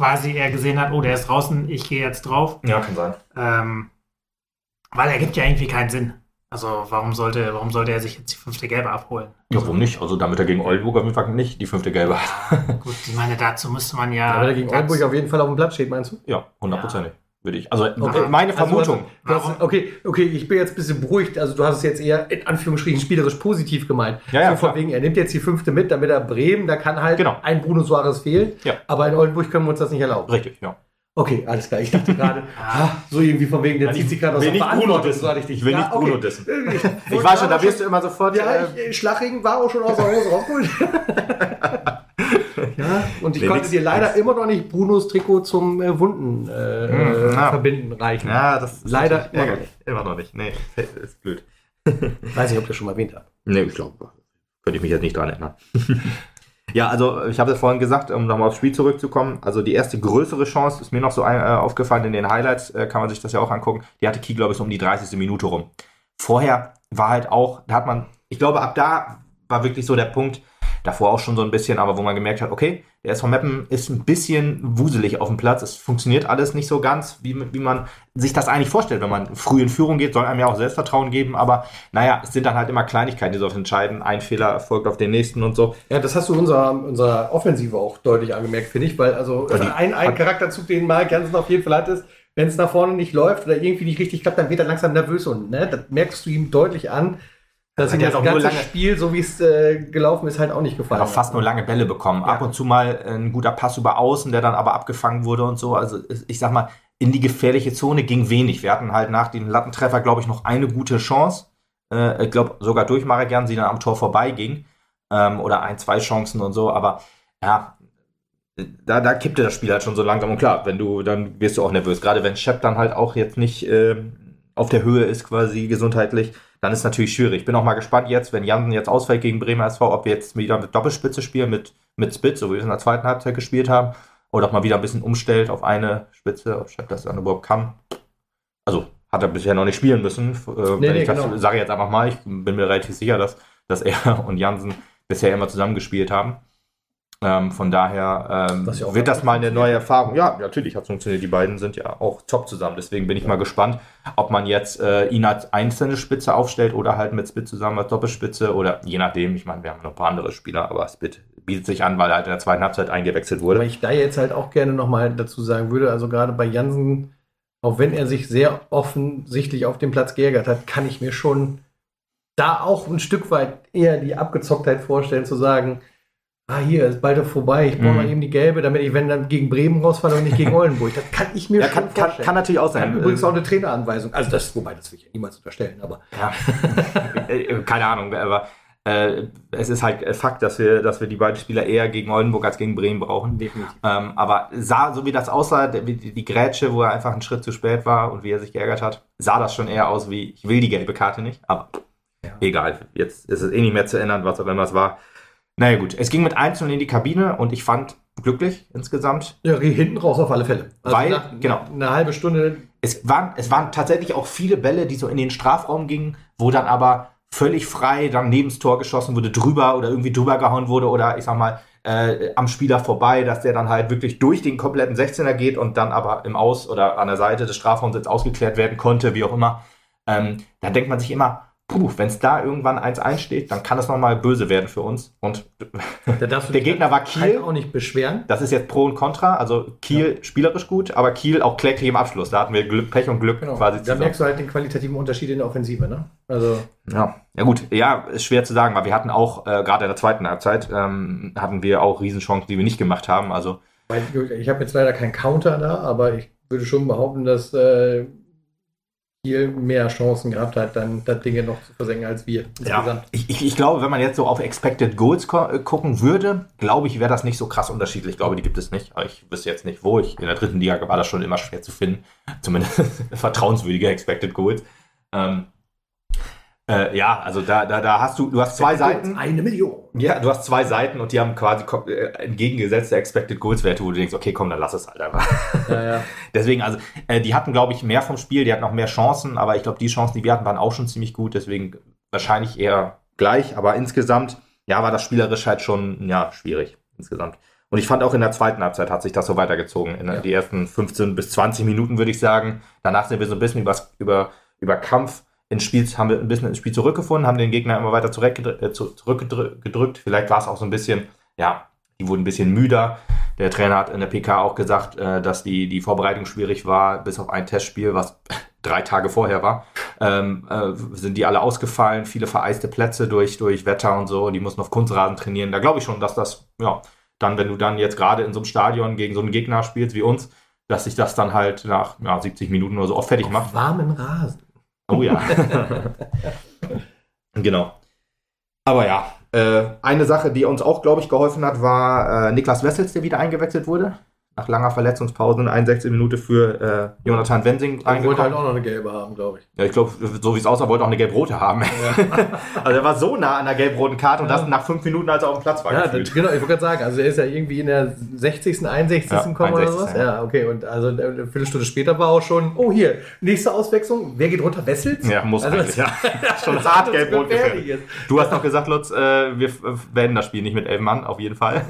quasi er gesehen hat, oh, der ist draußen, ich gehe jetzt drauf. ja, kann sein. Ähm, weil er gibt ja irgendwie keinen Sinn. Also warum sollte, warum sollte er sich jetzt die fünfte Gelbe abholen? Ja, warum nicht? Also damit er gegen Oldenburg auf jeden Fall nicht die fünfte Gelbe hat. Gut, ich meine, dazu müsste man ja. Ja, wenn er gegen Oldenburg auf jeden Fall auf dem Platz steht, meinst du? Ja, hundertprozentig. Würde ich. Also Okay. meine Also, Vermutung. du hast, Warum? okay, okay, ich bin jetzt ein bisschen beruhigt. Also du hast es jetzt eher in Anführungsstrichen spielerisch positiv gemeint. Ja, ja, so von wegen, er nimmt jetzt die fünfte mit, damit er Bremen, da kann halt Genau. ein Bruno Suarez fehlen. Ja. Aber in Oldenburg können wir uns das nicht erlauben. Richtig, ja. Okay, alles klar. Ich dachte gerade, ah, so irgendwie von wegen, der zieht ich sich gerade aus will der nicht Bruno Verantwortung. dissen. So hatte ich will nicht. Bruno dissen. Ich, war schon, da wirst du immer sofort. Ja, äh, ich, Schlachring war auch schon aus der Hose rausgeholt. ja, und ich konnte dir leider immer noch nicht Brunos Trikot zum äh, Wunden äh, Hm, äh, ja. verbinden reichen. Ja, das ist Leider immer noch ärgerlich. Immer noch nicht. Nee, ist blöd. Weiß nicht, ob ich das schon mal erwähnt habe. Nee, ich glaube, könnte ich mich jetzt nicht dran erinnern. Ja, also ich habe es vorhin gesagt, um nochmal aufs Spiel zurückzukommen. Also die erste größere Chance ist mir noch so ein, äh, aufgefallen in den Highlights, äh, kann man sich das ja auch angucken. Die hatte Key, glaube ich, so um die 30. Minute rum. Vorher war halt auch, da hat man, ich glaube, ab da war wirklich so der Punkt, davor auch schon so ein bisschen, aber wo man gemerkt hat, okay, der SV Meppen ist ein bisschen wuselig auf dem Platz. Es funktioniert alles nicht so ganz, wie, wie man sich das eigentlich vorstellt, wenn man früh in Führung geht, soll einem ja auch Selbstvertrauen geben, aber naja, es sind dann halt immer Kleinigkeiten, die so entscheiden. Ein Fehler folgt auf den nächsten und so. Ja, das hast du unserer, unserer Offensive auch deutlich angemerkt, finde ich, weil also Ja, ein, ein Charakterzug, den Mark Jansen auf jeden Fall hat, ist, wenn es nach vorne nicht läuft oder irgendwie nicht richtig klappt, dann wird er langsam nervös und ne, das merkst du ihm deutlich an, dass hat ihm das ganze lange- Spiel, so wie es äh, gelaufen ist, halt auch nicht gefallen Hat auch fast nur lange Bälle bekommen. Ab Ja. und zu mal ein guter Pass über Außen, der dann aber abgefangen wurde und so. Also ich sag mal, in die gefährliche Zone ging wenig. Wir hatten halt nach dem Lattentreffer, glaube ich, noch eine gute Chance. Äh, ich glaube, sogar durch Marigan, die dann am Tor vorbeiging. Ähm, oder ein, zwei Chancen und so. Aber ja, da, da kippte das Spiel halt schon so langsam. Und klar, wenn du, dann wirst du auch nervös. Gerade wenn Shep dann halt auch jetzt nicht ähm, auf der Höhe ist, quasi gesundheitlich, dann ist es natürlich schwierig. Ich bin auch mal gespannt jetzt, wenn Jansen jetzt ausfällt gegen Bremer SV, ob wir jetzt wieder mit Doppelspitze spielen, mit, mit Spitz, so wie wir es in der zweiten Halbzeit gespielt haben, oder ob man wieder ein bisschen umstellt auf eine Spitze, ob Chef das dann überhaupt kann. Also hat er bisher noch nicht spielen müssen. Äh, Nee, nee, ich genau. sage jetzt einfach mal, ich bin mir relativ sicher, dass, dass er und Jansen bisher immer zusammen gespielt haben. Ähm, von daher ähm, ja wird das mal eine neue Erfahrung. Ja, natürlich hat es funktioniert. Die beiden sind ja auch top zusammen. Deswegen bin ich mal gespannt, ob man jetzt äh, ihn als einzelne Spitze aufstellt oder halt mit Spit zusammen als Doppelspitze oder je nachdem. Ich meine, wir haben noch ein paar andere Spieler, aber Spit bietet sich an, weil er halt in der zweiten Halbzeit eingewechselt Weil wurde. ich da jetzt halt auch gerne nochmal dazu sagen würde, also gerade bei Jansen, auch wenn er sich sehr offensichtlich auf dem Platz geärgert hat, kann ich mir schon da auch ein Stück weit eher die Abgezocktheit vorstellen, zu sagen, ah, hier ist bald vorbei, ich brauche Mhm. mal eben die gelbe, damit ich, wenn dann gegen Bremen rausfalle und nicht gegen Oldenburg. Das kann ich mir Ja, schon kann, kann, vorstellen. kann natürlich auch Kann sein. übrigens auch eine Traineranweisung. Also das, wobei, das will ich ja niemals unterstellen, aber Ja. Äh, Keine Ahnung, aber äh, es ist halt Fakt, dass wir, dass wir die beiden Spieler eher gegen Oldenburg als gegen Bremen brauchen. definitiv. Ähm, aber sah, so wie das aussah, die, die Grätsche, wo er einfach einen Schritt zu spät war und wie er sich geärgert hat, sah das schon eher aus wie, ich will die gelbe Karte nicht, aber egal. Jetzt ist es eh nicht mehr zu ändern, was auch immer es war. Naja gut, es ging mit 1 in die Kabine und ich fand glücklich insgesamt. Ja, hinten raus auf alle Fälle. Also Weil, nach, genau. Eine halbe Stunde Es waren, es waren tatsächlich auch viele Bälle, die so in den Strafraum gingen, wo dann aber völlig frei dann neben das Tor geschossen wurde, drüber oder irgendwie drüber gehauen wurde oder ich sag mal äh, am Spieler vorbei, dass der dann halt wirklich durch den kompletten 16er geht und dann aber im Aus oder an der Seite des Strafraums jetzt ausgeklärt werden konnte, wie auch immer. Ähm, da denkt man sich immer, puh, wenn es da irgendwann 1-1 steht, dann kann es nochmal böse werden für uns. Und Der Gegner war halt Kiel. auch nicht beschweren. das ist jetzt Pro und Contra. Also Kiel spielerisch gut, aber Kiel auch kläglich im Abschluss. Da hatten wir Glück, Pech und Glück Genau. quasi Da zusammen. merkst du halt den qualitativen Unterschied in der Offensive, ne? Also, Ja, ja gut, ja, ist schwer zu sagen, weil wir hatten auch, äh, gerade in der zweiten Halbzeit, ähm, hatten wir auch Riesenchancen, die wir nicht gemacht haben. Also, weil, ich habe jetzt leider keinen Counter da, aber ich würde schon behaupten, dass äh, Kiel mehr Chancen gehabt hat, dann das Ding noch zu versenken als wir insgesamt. ich, ich, ich glaube, wenn man jetzt so auf Expected Goals äh, gucken würde, glaube ich, wäre das nicht so krass unterschiedlich. Ich glaube, die gibt es nicht. Aber ich wüsste jetzt nicht, wo. Ich, in der dritten Liga war das schon immer schwer zu finden. Zumindest vertrauenswürdige Expected Goals. Ähm, äh, ja, also da, da, da hast du, du hast zwei Seiten. Eine Million. Ja, du hast zwei Seiten und die haben quasi äh, entgegengesetzte Expected Goals Werte, wo du denkst, okay, komm, dann lass es halt einfach. Ja, ja. Deswegen, also, äh, die hatten, glaube ich, mehr vom Spiel, die hatten auch mehr Chancen, aber ich glaube, die Chancen, die wir hatten, waren auch schon ziemlich gut, deswegen wahrscheinlich eher gleich, aber insgesamt, ja, war das spielerisch halt schon, ja, schwierig, insgesamt. Und ich fand auch in der zweiten Halbzeit hat sich das so weitergezogen. In Ja. die ersten 15 bis 20 Minuten, würde ich sagen. Danach sind wir so ein bisschen übers, über, über Kampf ins Spiel, haben wir ein bisschen ins Spiel zurückgefunden, haben den Gegner immer weiter zurückgedrückt. Äh, zu- zurückgedrückt. Vielleicht war es auch so ein bisschen, ja, die wurden ein bisschen müder. Der Trainer hat in der PK auch gesagt, äh, dass die, die Vorbereitung schwierig war, bis auf ein Testspiel, was drei Tage vorher war. Ähm, äh, sind die alle ausgefallen, viele vereiste Plätze durch, durch Wetter und so. Die mussten auf Kunstrasen trainieren. Da glaube ich schon, dass das, ja, dann, wenn du dann jetzt gerade in so einem Stadion gegen so einen Gegner spielst wie uns, dass sich das dann halt nach ja, 70 Minuten oder so auch fertig macht. Warmen Rasen. Oh ja. genau. Aber ja, äh, eine Sache, die uns auch, glaube ich, geholfen hat, war äh, Niklas Wessels, der wieder eingewechselt wurde. Nach langer Verletzungspause in 61 Minute für äh, Jonathan Wensing Ich wollte halt reingekommen. auch noch eine gelbe haben, glaube ich. Ja, ich glaube, so wie es aussah, wollte er auch eine gelb-rote haben. also er war so nah an der gelb-roten Karte und das nach fünf Minuten, als er auf dem Platz war. Ja, gefühlt. das, genau, ich wollte gerade sagen, also er ist ja irgendwie in der 60., 61. Ja, gekommen oder 61., sowas. ja. Ja, okay, und also eine Viertelstunde später war auch schon, oh hier, nächste Auswechslung, wer geht runter? Wessels? Ja, muss Also, eigentlich, ja. Schon hart gelb-rot. Du hast noch gesagt, Lutz, äh, wir beenden das Spiel nicht mit elf Mann, auf jeden Fall.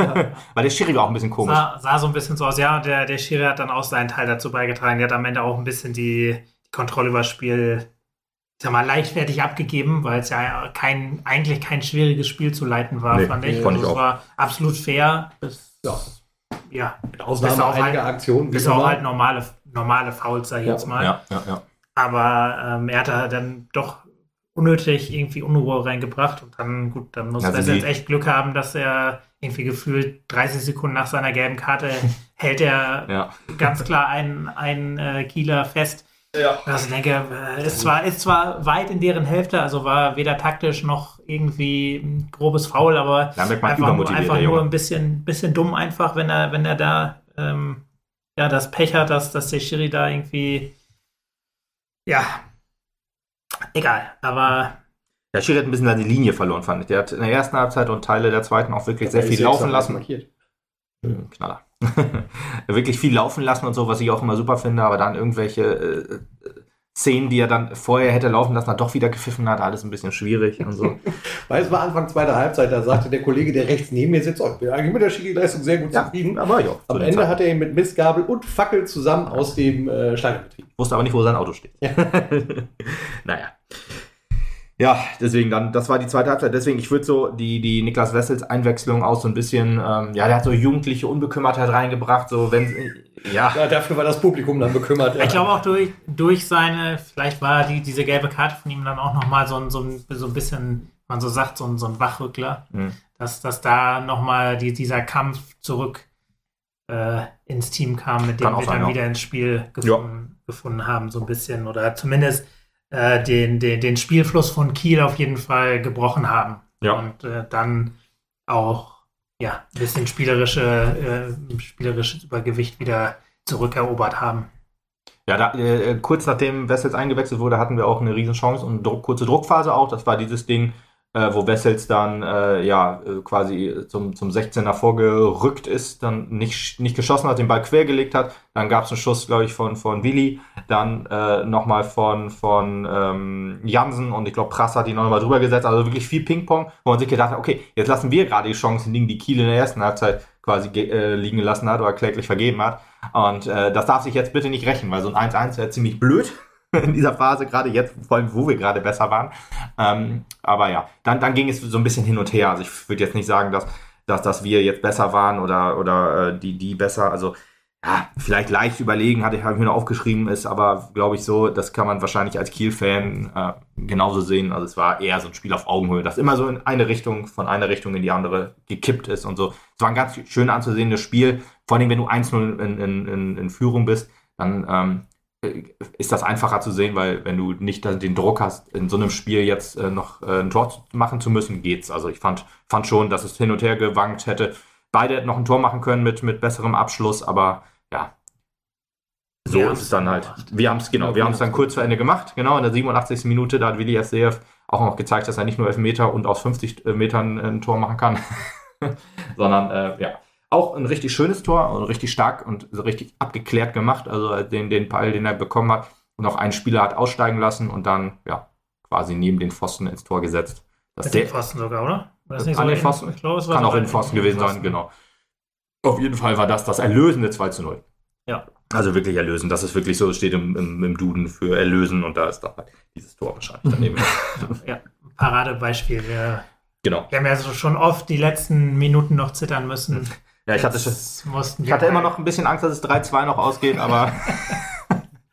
Weil der Schiri war auch ein bisschen komisch. Sah, sah so ein bisschen so aus. Ja, und der, der Schiri hat dann auch seinen Teil dazu beigetragen. Der hat am Ende auch ein bisschen die, die Kontrolle über das Spiel, ich sag mal, leichtfertig abgegeben, weil es ja kein, eigentlich kein schwieriges Spiel zu leiten war, Nee, fand ich. fand ich Also auch. es war absolut fair. Bis, Ja. ja, Mit Ausnahme Bis auf einiger halt- Aktionen. bis auch halt normale, normale Fouls, sag ich Ja. jetzt mal. Ja, ja, ja. Aber ähm, er hat da dann doch unnötig irgendwie Unruhe reingebracht und dann, gut, dann muss Also er jetzt echt Glück haben, dass er irgendwie gefühlt 30 Sekunden nach seiner gelben Karte hält er ja. ganz klar einen, einen äh, Kieler fest. Ja. Also ich denke, äh, ist zwar, ist zwar weit in deren Hälfte, also war weder taktisch noch irgendwie ein grobes Foul, aber man einfach, nur, einfach nur ein bisschen, bisschen dumm einfach, wenn er, wenn er da ähm, ja, das Pech hat, dass, dass der Schiri da irgendwie ja, egal, aber Der Schiri hat ein bisschen seine Linie verloren, fand ich. Der hat in der ersten Halbzeit und Teile der zweiten auch wirklich sehr viel laufen lassen. Markiert. Knaller. wirklich viel laufen lassen und so, was ich auch immer super finde, aber dann irgendwelche äh, Szenen, die er dann vorher hätte laufen lassen, hat doch wieder gepfiffen hat, alles ein bisschen schwierig und so. Weil es war Anfang zweiter Halbzeit, da sagte der Kollege, der rechts neben mir sitzt, oh, ich bin eigentlich mit der Schiri-Leistung sehr gut zufrieden. aber ja. Am Ende hat er ihn mit Mistgabel und Fackel zusammen aus dem äh, Stadion getrieben. Wusste aber nicht, wo sein Auto steht. naja. Ja, deswegen dann, das war die zweite Halbzeit. Deswegen, ich würde so die, die Niklas Wessels Einwechslung auch so ein bisschen, ähm, ja, der hat so jugendliche Unbekümmertheit reingebracht, so wenn, ja. Ja, dafür war das Publikum dann bekümmert. Ich glaube auch durch, durch seine, vielleicht war die, diese gelbe Karte von ihm dann auch nochmal so ein, so, ein, so ein bisschen, man so sagt, so ein, so ein Wachrückler, Mhm. dass, dass da nochmal die, dieser Kampf zurück äh, ins Team kam, mit dem wir sein, dann ja. wieder ins Spiel gefunden, gefunden haben, so ein bisschen. Oder zumindest äh, den, den, den Spielfluss von Kiel auf jeden Fall gebrochen haben. Ja. Und äh, dann auch ja, ein bisschen spielerische, äh, spielerisches Übergewicht wieder zurückerobert haben. Ja, da, äh, kurz nachdem Wessels eingewechselt wurde, hatten wir auch eine Riesenchance und eine Druck, kurze Druckphase auch. Das war dieses Ding, äh, wo Wessels dann äh, ja äh, quasi zum, zum 16er vorgerückt ist, dann nicht, nicht geschossen hat, den Ball quergelegt hat. Dann gab es einen Schuss, glaube ich, von, von Willi, dann äh, nochmal von, von ähm, Jansen und ich glaube, Prass hat ihn nochmal drüber gesetzt. Also wirklich viel Ping-Pong, wo man sich gedacht hat, okay, jetzt lassen wir gerade die Chancen liegen, die Kiel in der ersten Halbzeit quasi äh, liegen gelassen hat oder kläglich vergeben hat. Und äh, das darf sich jetzt bitte nicht rächen, weil so ein 1-1 wäre ziemlich blöd in dieser Phase, gerade jetzt, vor allem, wo wir gerade besser waren. Ähm, aber ja, dann, dann ging es so ein bisschen hin und her. Also ich würde jetzt nicht sagen, dass, dass, dass wir jetzt besser waren oder, oder äh, die, die besser. Also ja, vielleicht leicht überlegen, hatte ich, mir noch aufgeschrieben, ist aber, glaube ich, so, das kann man wahrscheinlich als Kiel-Fan äh, genauso sehen. Also es war eher so ein Spiel auf Augenhöhe, das immer so in eine Richtung, von einer Richtung in die andere gekippt ist und so. Es war ein ganz schön anzusehendes Spiel, vor allem wenn du 1-0 in, in, in, Führung bist, dann ähm, äh, ist das einfacher zu sehen, weil wenn du nicht den Druck hast, in so einem Spiel jetzt äh, noch äh, ein Tor machen zu müssen, geht's. Also ich fand, fand schon, dass es hin und her gewankt hätte. Beide hätten noch ein Tor machen können mit, mit besserem Abschluss, aber ja. So Wir ist es dann halt. gemacht. Wir haben es, genau, Ja, wir haben es dann kurz vor Ende gemacht. Genau, in der 87. Minute, da hat Willi SDF auch noch gezeigt, dass er nicht nur Elfmeter und aus 50 Metern ein Tor machen kann, sondern äh, ja, auch ein richtig schönes Tor und richtig stark und so richtig abgeklärt gemacht. Also den, den Ball, den er bekommen hat und auch einen Spieler hat aussteigen lassen und dann ja quasi neben den Pfosten ins Tor gesetzt. Das sehr, den Pfosten sogar, oder? War das An so den in- Pfosten? Ich glaube, es war kann auch in Pfosten gewesen sein, genau. Auf jeden Fall war das das erlösende 2 zu 0. Ja. Also wirklich erlösen. Das ist wirklich so, es steht im, im, im Duden für erlösen und da ist dann halt dieses Tor wahrscheinlich daneben. Ja, Paradebeispiel. Wir, genau. wir haben ja so schon oft die letzten Minuten noch zittern müssen. Ja, ich hatte, ich hatte immer noch ein bisschen Angst, dass es 3-2 noch ausgeht, aber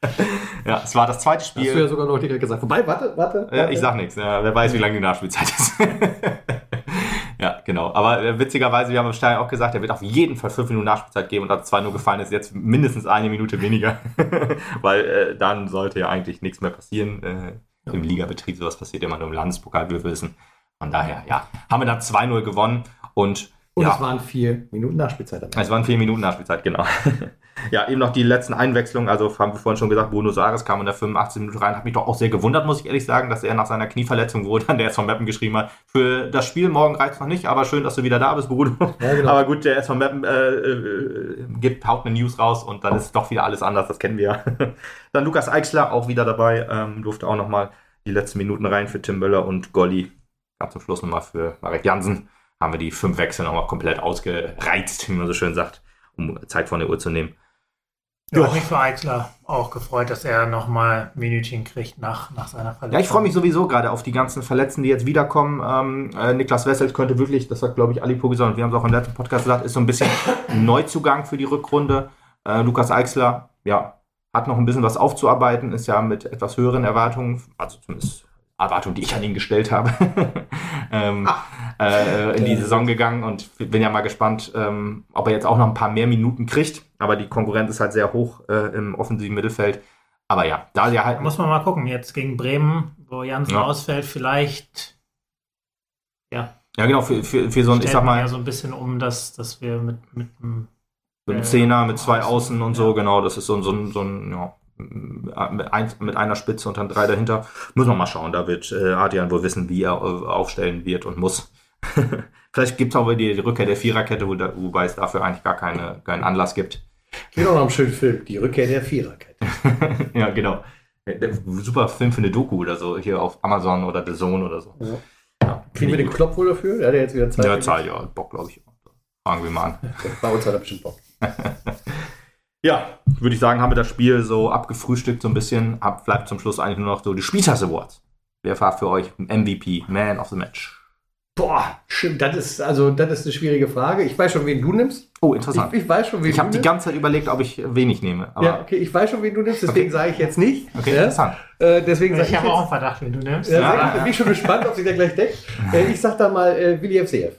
ja, es war das zweite Hast du ja Spiel. sogar noch direkt gesagt. Wobei, warte, warte. Warte. ich sag nichts. Ja, wer weiß, wie lange die Nachspielzeit ist. ja, genau. Aber äh, witzigerweise, wir haben im Stadion auch gesagt, er wird auf jeden Fall fünf Minuten Nachspielzeit geben und da zwei nur gefallen ist, jetzt mindestens eine Minute weniger. Weil äh, dann sollte ja eigentlich nichts mehr passieren. Äh, Im Ligabetrieb, sowas passiert immer nur im Landespokal, wie wir wissen. Von daher, ja, haben wir dann 2-0 gewonnen und Und ja, es waren vier Minuten Nachspielzeit. dabei. es waren vier Minuten Nachspielzeit, genau. ja, eben noch die letzten Einwechslungen. Also haben wir vorhin schon gesagt, Bruno Soares kam in der 85. Minute rein. Hat mich doch auch sehr gewundert, muss ich ehrlich sagen, dass er nach seiner Knieverletzung, wo dann der SV Meppen geschrieben hat, für das Spiel morgen reicht noch nicht, aber schön, dass du wieder da bist, Bruno. Ja, genau. Aber gut, der SV Meppen äh, äh, gibt, haut eine News raus und dann ist doch wieder alles anders, das kennen wir ja. dann Lukas Eichsler auch wieder dabei, ähm, durfte auch nochmal die letzten Minuten rein für Tim Möller und Golli. Ganz zum Schluss nochmal für Marek Jansen haben wir die fünf Wechsel nochmal komplett ausgereizt, wie man so schön sagt, um Zeit von der Uhr zu nehmen. Ja, hat mich für Eichler auch gefreut, dass er nochmal ein Minütchen kriegt nach, nach seiner Verletzung. Ja, ich freue mich sowieso gerade auf die ganzen Verletzten, die jetzt wiederkommen. Ähm, äh, Niklas Wessels könnte wirklich, das hat glaube ich Ali gesagt, und wir haben es auch im letzten Podcast gesagt, ist so ein bisschen ein Neuzugang für die Rückrunde. Äh, Lukas Eichsler, ja, hat noch ein bisschen was aufzuarbeiten, ist ja mit etwas höheren Erwartungen, also zumindest Erwartungen, die ich an ihn gestellt habe, ähm, äh, in die Saison gegangen und bin ja mal gespannt, ähm, ob er jetzt auch noch ein paar mehr Minuten kriegt. Aber die Konkurrenz ist halt sehr hoch äh, im offensiven Mittelfeld. Aber ja, da ja halt Da muss man mal gucken, jetzt gegen Bremen, wo Jansen Ja. ausfällt, vielleicht ja, ja genau für, für, für so ein, ich sag mal, ja so ein bisschen um, dass, dass wir mit, mit einem Mit einem Äh, Zehner, mit zwei Außen, und so, ja. genau. Das ist so, ein- so, ein- so ein, ja, mit, ein, mit einer Spitze und dann drei dahinter. Muss man mal schauen. Da wird äh, Adrian wohl wissen, wie er äh, aufstellen wird und muss. Vielleicht gibt es auch die, die Rückkehr der Viererkette, wo wobei es dafür eigentlich gar keine, keinen Anlass gibt. Geht auch noch einen schönen Film, die Rückkehr der Viererkette. ja, genau. Super Film für eine Doku oder so, hier auf Amazon oder The Zone oder so. Ja. Ja. Kriegen wir den Klopp wohl dafür? Der hat ja jetzt wieder Zeit. Ja, Zeit, ja. Bock, glaube ich. Fangen wir mal an. Bei uns hat er bestimmt Bock. Ja, würde ich sagen, haben wir das Spiel so abgefrühstückt, so ein bisschen. Ab, bleibt zum Schluss eigentlich nur noch so die Spieltasse Awards. Wer war für euch MVP, Man of the Match? Boah, stimmt, das ist, also, das ist eine schwierige Frage. Ich weiß schon, wen du nimmst. Oh, interessant. Ich, ich weiß schon, wen ich habe die ganze Zeit überlegt, ob ich wenig nehme. ja, okay, ich weiß schon, wen du nimmst, deswegen okay. sage ich jetzt nicht. Okay, ja? interessant. Äh, deswegen ich habe auch einen Verdacht, wen du nimmst. Ja, ja. Ich bin schon gespannt, ob sich der gleich deckt. Äh, ich sag da mal äh, Willi FCF.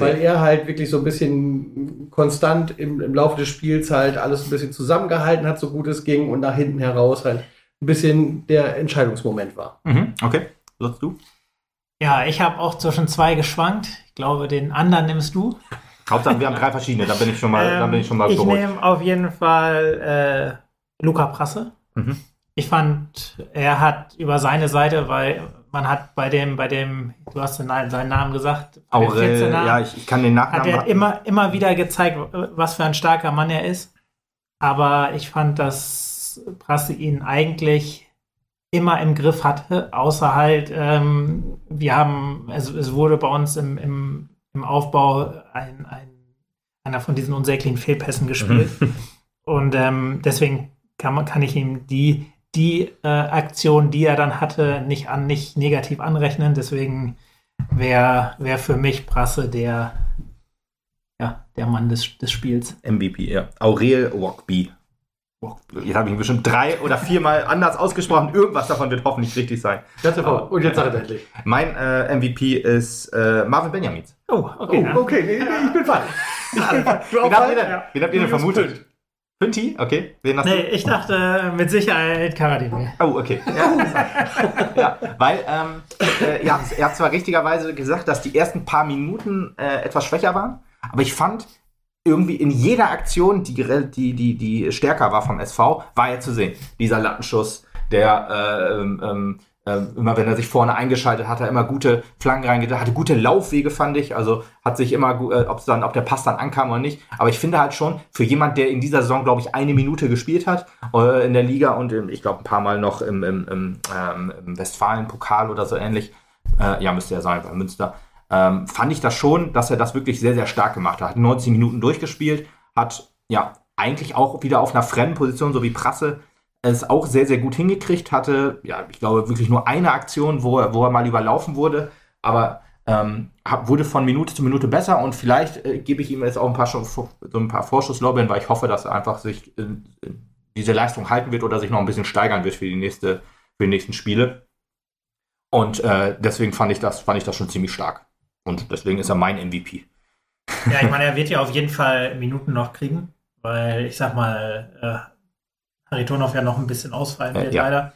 Weil er halt wirklich so ein bisschen konstant im, im Laufe des Spiels halt alles ein bisschen zusammengehalten hat, so gut es ging und nach hinten heraus halt ein bisschen der Entscheidungsmoment war. Mhm, okay, sagst du? Ja, ich habe auch zwischen zwei geschwankt. Ich glaube, den anderen nimmst du. Hauptsache, wir haben drei verschiedene, da bin ich schon mal, ähm, da bin ich schon mal Ich nehme auf jeden Fall äh, Luca Prasse. Mhm. Ich fand, er hat über seine Seite, weil man hat bei dem, bei dem, du hast seinen Namen gesagt, Aurel, ja, ich, ich, kann den Nachnamen. Hat er immer, immer wieder gezeigt, was für ein starker Mann er ist. Aber ich fand, dass Prasse ihn eigentlich immer im Griff hatte, außer halt, ähm, wir haben, also es wurde bei uns im, im, im Aufbau ein, ein, einer von diesen unsäglichen Fehlpässen gespielt. Mhm. Und ähm, deswegen kann, man, kann ich ihm die, die äh, Aktion, die er dann hatte, nicht, an, nicht negativ anrechnen. Deswegen wäre wär für mich Prasse der, ja, der Mann des, des Spiels. MVP, ja. Aurel Walkby Jetzt habe ich ihn bestimmt drei oder viermal anders ausgesprochen. Irgendwas davon wird hoffentlich richtig sein. Ganz Aber, Und jetzt sag es endlich. Mein äh, MVP ist äh, Marvin Benjamin. Oh, okay. Oh, okay, nee, nee, ich bin falsch. Ich bin falsch. Wen habt ihr denn, ja. wen habt ihr denn vermutet? Fünti? Okay. Wen hast nee, du? ich dachte mit Sicherheit Karadin. Oh, okay. Ja, ja weil ähm, äh, habt, ihr habt zwar richtigerweise gesagt, dass die ersten paar Minuten äh, etwas schwächer waren, aber ich fand, irgendwie in jeder Aktion, die, die, die, die stärker war vom SV, war er zu sehen. Dieser Lattenschuss, der äh, ähm, äh, immer wenn er sich vorne eingeschaltet hat, er immer gute Flanken reingedacht, hatte gute Laufwege, fand ich. Also hat sich immer, äh, ob dann, ob der Pass dann ankam oder nicht. Aber ich finde halt schon, für jemand, der in dieser Saison, glaube ich, eine Minute gespielt hat äh, in der Liga und im, ich glaube ein paar Mal noch im, im, im, ähm, im Westfalen-Pokal oder so ähnlich, äh, ja, müsste er sein bei Münster, ähm, fand ich das schon, dass er das wirklich sehr, sehr stark gemacht hat. Hat 90 Minuten durchgespielt, hat ja eigentlich auch wieder auf einer fremden Position, so wie Prasse, es auch sehr, sehr gut hingekriegt hatte. Ja, ich glaube wirklich nur eine Aktion, wo er, wo er mal überlaufen wurde, aber ähm, wurde von Minute zu Minute besser und vielleicht äh, gebe ich ihm jetzt auch ein paar, so ein paar Vorschusslorbeeren, weil ich hoffe, dass er einfach sich äh, diese Leistung halten wird oder sich noch ein bisschen steigern wird für die nächste, für die nächsten Spiele. Und äh, deswegen fand ich das, fand ich das schon ziemlich stark. Und deswegen ist er mein MVP. Ja, ich meine, er wird ja auf jeden Fall Minuten noch kriegen, weil ich sag mal, äh, Haritonov ja noch ein bisschen ausfallen wird, äh, ja. leider.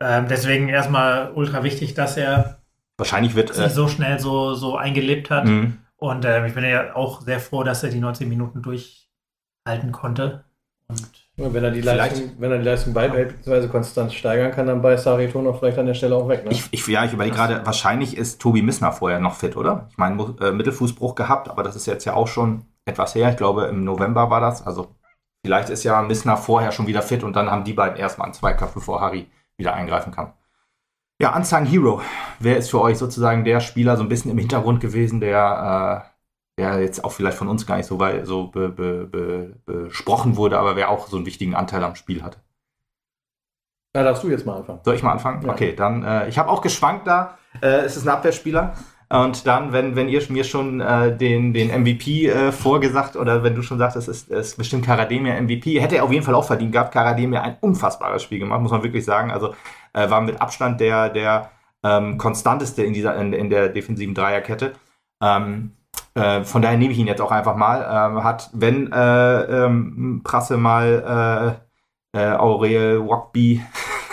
Ähm, deswegen erstmal ultra wichtig, dass er wahrscheinlich wird sich äh, so schnell so, so eingelebt hat. Mhm. Und äh, ich bin ja auch sehr froh, dass er die 90 Minuten durchhalten konnte. Und wenn er die Leistung, wenn er die Leistung beibehält bzw. konstant steigern kann, dann beißt Sarito vielleicht an der Stelle auch weg. Ne? Ich, ich, ja, ich überlege gerade, wahrscheinlich ist Tobi Missner vorher noch fit, oder? Ich meine, äh, Mittelfußbruch gehabt, aber das ist jetzt ja auch schon etwas her. Ich glaube, im November war das. Also vielleicht ist ja Missner vorher schon wieder fit und dann haben die beiden erstmal einen Zweikampf, bevor Harry wieder eingreifen kann. Ja, Unsung Hero. Wer ist für euch sozusagen der Spieler so ein bisschen im Hintergrund gewesen, der äh, der jetzt auch vielleicht von uns gar nicht so, weit, so be, be, be, besprochen wurde, aber wer auch so einen wichtigen Anteil am Spiel hatte. Ja, darfst du jetzt mal anfangen. Soll ich mal anfangen? Ja. Okay, dann, äh, ich habe auch geschwankt da. Äh, es ist ein Abwehrspieler. Und dann, wenn, wenn ihr mir schon äh, den, den MVP äh, vorgesagt oder wenn du schon sagst, es ist, ist bestimmt Karademir MVP, hätte er auf jeden Fall auch verdient gehabt. Karademir ein unfassbares Spiel gemacht, muss man wirklich sagen. Also äh, war mit Abstand der, der ähm, konstanteste in, dieser, in, in der defensiven Dreierkette. Ähm, äh, von daher nehme ich ihn jetzt auch einfach mal. Ähm, hat, wenn äh, ähm, Prasse mal äh, Aurel Walkby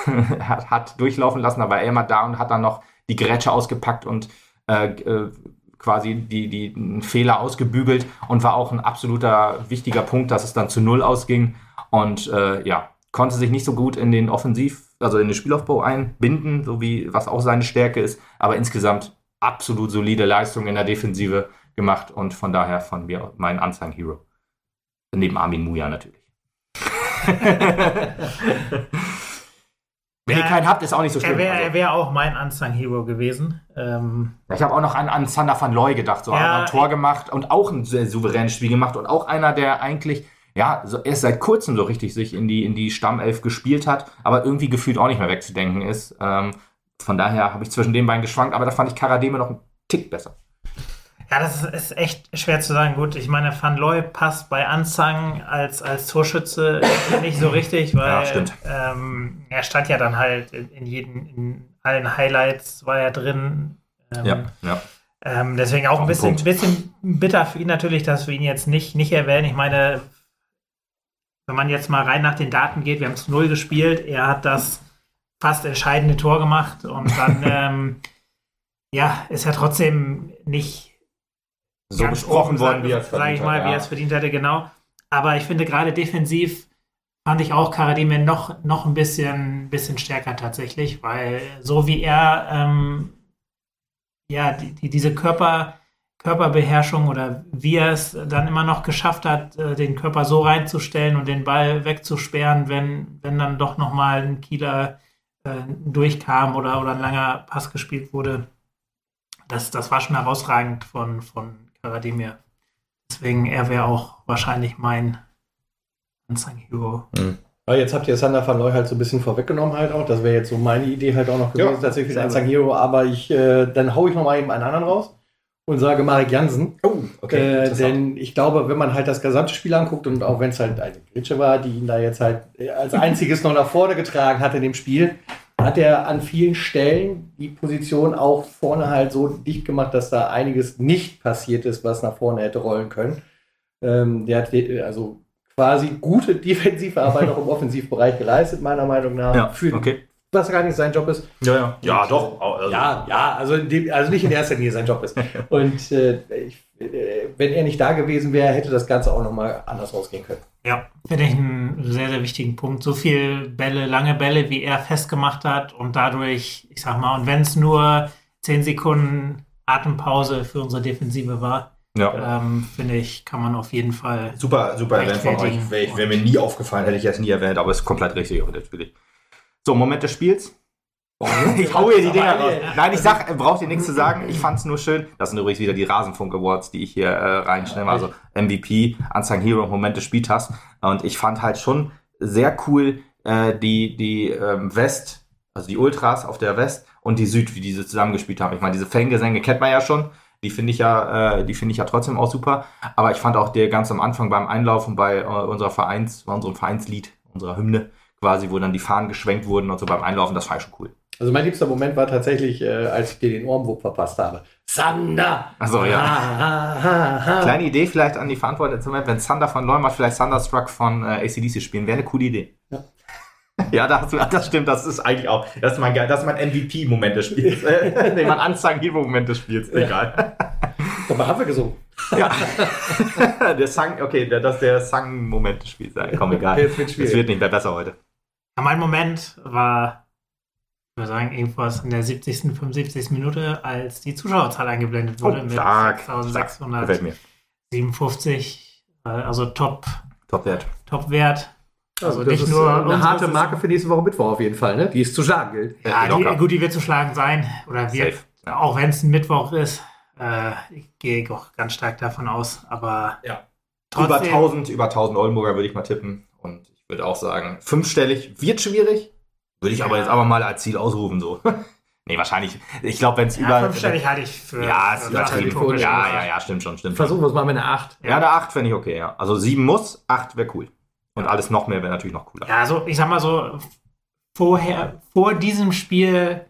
hat, hat, durchlaufen lassen, aber er immer da und hat dann noch die Gerätsche ausgepackt und äh, äh, quasi die, die Fehler ausgebügelt und war auch ein absoluter wichtiger Punkt, dass es dann zu Null ausging. Und ja, konnte sich nicht so gut in den Offensiv, also in den Spielaufbau einbinden, so wie was auch seine Stärke ist, aber insgesamt absolut solide Leistung in der Defensive gemacht und von daher von mir mein Unsung Hero. Neben Armin Muja natürlich. Wenn ihr Ja, keinen habt, ist auch nicht so schlimm. Er wäre Also, wär auch mein Unsung Hero gewesen. Ähm, ich habe auch noch an, an Sander van Looy gedacht. So Ja, hat ein Tor gemacht und auch ein sehr souveränes Spiel gemacht und auch einer, der eigentlich ja, so erst seit kurzem so richtig sich in die, in die Stammelf gespielt hat, aber irgendwie gefühlt auch nicht mehr wegzudenken ist. Ähm, von daher habe ich zwischen den beiden geschwankt, aber da fand ich Karademe noch einen Tick besser. Ja, das ist, ist echt schwer zu sagen. Gut, ich meine, Van Looy passt bei Unsung als, als Torschütze nicht so richtig, weil Ja. Ähm, er stand ja dann halt in, jeden, in allen Highlights war er drin. Ähm, Ja, ja. Ähm, deswegen auch ein bisschen, bisschen bitter für ihn natürlich, dass wir ihn jetzt nicht, nicht erwähnen. Ich meine, wenn man jetzt mal rein nach den Daten geht, wir haben zu Null gespielt, er hat das fast entscheidende Tor gemacht und dann, ähm, ja, ist er trotzdem nicht So besprochen worden, wie er es verdient ich mal, hat, wie ja. er es verdient hätte, genau. Aber ich finde gerade defensiv fand ich auch Karadime noch, noch ein bisschen, bisschen stärker tatsächlich, weil so wie er ähm, ja die, die, diese Körper, Körperbeherrschung oder wie er es dann immer noch geschafft hat, äh, den Körper so reinzustellen und den Ball wegzusperren, wenn, wenn dann doch nochmal ein Kieler äh, durchkam oder, oder ein langer Pass gespielt wurde. Das, das war schon herausragend von, von Karademir. Deswegen, er wäre auch wahrscheinlich mein Unsung Hero. Aber jetzt habt ihr Sander van Looy halt so ein bisschen vorweggenommen halt auch. Das wäre jetzt so meine Idee halt auch noch gewesen, Ja, tatsächlich als Unsung Hero. Aber ich, äh, dann hau ich noch mal eben einen anderen raus und sage Marek Jansen. Oh, äh, denn ich glaube, wenn man halt das gesamte Spiel anguckt und auch wenn es halt eine Gritsche war, die ihn da jetzt halt als einziges noch nach vorne getragen hat in dem Spiel, hat er an vielen Stellen die Position auch vorne halt so dicht gemacht, dass da einiges nicht passiert ist, was nach vorne hätte rollen können. Ähm, der hat also quasi gute defensive Arbeit auch im Offensivbereich geleistet, meiner Meinung nach. Ja, für okay. Was gar nicht sein Job ist. Ja, ja. Ja, doch. Also, Ja, ja, also, in dem, also nicht in erster Linie sein Job ist. Und äh, ich, äh, wenn er nicht da gewesen wäre, hätte das Ganze auch nochmal anders ausgehen können. Ja, finde ich einen sehr, sehr wichtigen Punkt. So viel Bälle, lange Bälle, wie er festgemacht hat und dadurch, ich sag mal, und wenn es nur 10 Sekunden Atempause für unsere Defensive war, Ja. ähm, finde ich, kann man auf jeden Fall. Super, super Event von euch. Wäre ich- wäre mir nie aufgefallen, hätte ich jetzt nie erwähnt, aber ist komplett richtig natürlich. So, Moment des Spiels. Ich hau hier die Dinger raus. Nein, ich sag, äh, braucht ihr nichts zu sagen. Ich fand's nur schön. Das sind übrigens wieder die Rasenfunk Awards, die ich hier äh, reinstelle. Also MVP, Unsung Hero, Moment des Spieltags. Und ich fand halt schon sehr cool äh, die, die ähm, West, also die Ultras auf der West und die Süd, wie diese zusammengespielt haben. Ich meine, diese Fangesänge kennt man ja schon. Die finde ich ja, äh, die finde ich ja trotzdem auch super. Aber ich fand auch der ganz am Anfang beim Einlaufen bei äh, unserer Vereins, bei unserem Vereinslied, unserer Hymne, quasi, wo dann die Fahnen geschwenkt wurden und so beim Einlaufen, das ich schon cool. Also mein liebster Moment war tatsächlich, äh, als ich dir den Ohrenwurf verpasst habe. Sander! Ach so, ja. Ha, ha, ha. Kleine Idee vielleicht an die Verantwortlichen, wenn Thunder von Leumann vielleicht Thunderstruck von äh, ACDC spielen, wäre eine coole Idee. Ja. Ja, das, das stimmt, das ist eigentlich auch, das ist mein, ge- das ist mein MVP-Moment des Spiels. Nee, mein Unsung-Hero-Moment des Spiels, egal. Dabei haben wir gesungen. Ja. der Sung, okay, das ist der Sung-Moment des Spiels. Komm, egal. Jetzt wird schwierig. Es wird nicht mehr besser heute. Ja, mein Moment war, ich würde sagen, irgendwas in der 70., 75. Minute, als die Zuschauerzahl eingeblendet wurde Oh, mit stark, Gefällt mir. 6657. Äh, also Top, Top-Wert. Top-Wert. Also das nicht ist nur äh, eine harte. Marke für nächste Woche Mittwoch auf jeden Fall, ne? Die es zu schlagen gilt. Ja, locker. die, gut, die wird zu schlagen sein. Oder wird, Safe. Ja. auch wenn es ein Mittwoch ist. Äh, ich gehe auch ganz stark davon aus. Aber Ja. trotzdem, Über 1000, über 1000 Oldenburger würde ich mal tippen. Und ich würde auch sagen, fünfstellig wird schwierig. Würde ich aber Ja. jetzt aber mal als Ziel ausrufen, so. nee, wahrscheinlich. Ich glaube, wenn es ja, über. fünfstellig halte ich für. Ja, ist für. Ja, ja, ja, stimmt schon, stimmt. Versuchen wir es mal mit einer 8. Ja, eine 8 fände ich okay, ja. Also 7 muss, 8 wäre cool. Und alles noch mehr wäre natürlich noch cooler. Ja, also ich sag mal so, vorher, vor diesem Spiel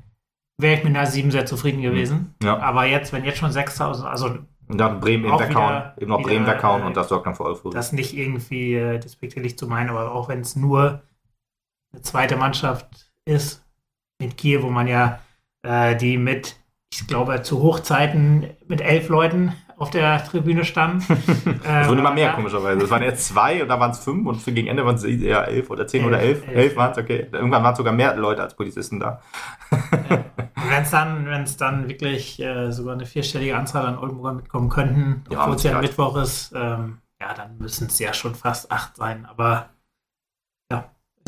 wäre ich mit einer 7 sehr zufrieden gewesen. Ja. Aber jetzt, wenn jetzt schon 6000, also Und dann Bremen eben weghauen. Eben noch wieder, Bremen weghauen äh, und das sorgt dann für Euphorie. das nicht irgendwie äh, despektierlich zu meinen, aber auch wenn es nur eine zweite Mannschaft ist mit Kiel, wo man ja äh, die mit, ich glaube, zu Hochzeiten mit elf Leuten auf der Tribüne standen. Es wurden immer mehr, ja. komischerweise. Es waren erst zwei und dann waren es fünf und gegen Ende waren es eher elf oder zehn Elf, oder elf. elf, Elf waren es, ja. okay. Irgendwann waren es sogar mehr Leute als Polizisten da. Wenn es dann, wenn's dann wirklich äh, sogar eine vierstellige Anzahl an Oldenburgern mitkommen könnten, Ja, obwohl mit es ja. Mittwoch ist, ähm, ja, dann müssen es ja schon fast acht sein. Aber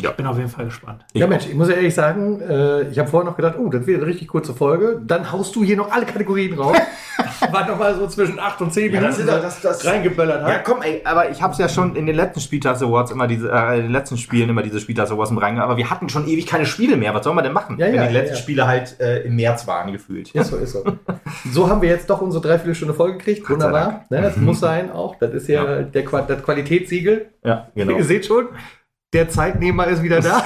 ja, ich Ja. bin auf jeden Fall gespannt. Ich ja, Mensch, ich muss ja ehrlich sagen, äh, ich habe vorher noch gedacht, oh, das wird eine richtig kurze Folge. Dann haust du hier noch alle Kategorien raus. War noch mal so zwischen 8 und 10 Ja, das Minuten ist- das- das- reingeböllert. Ja, hat. komm, ey, aber ich hab's ja schon in den letzten Spieltags Awards immer diese, äh, in den letzten Spielen immer diese Spieltags Awards mit reingegangen, aber wir hatten schon ewig keine Spiele mehr. Was soll man denn machen? Ja, wenn ja, die ja, letzten ja. Spiele halt äh, im März waren, gefühlt. Ist so, ist so. So haben wir jetzt doch unsere Dreiviertelstunde voll gekriegt. Wunderbar. Ne, das muss sein auch. Das ist ja, Ja. Der, Qua- das Qualitätssiegel. Ja, genau. Ihr seht schon, der Zeitnehmer ist wieder da.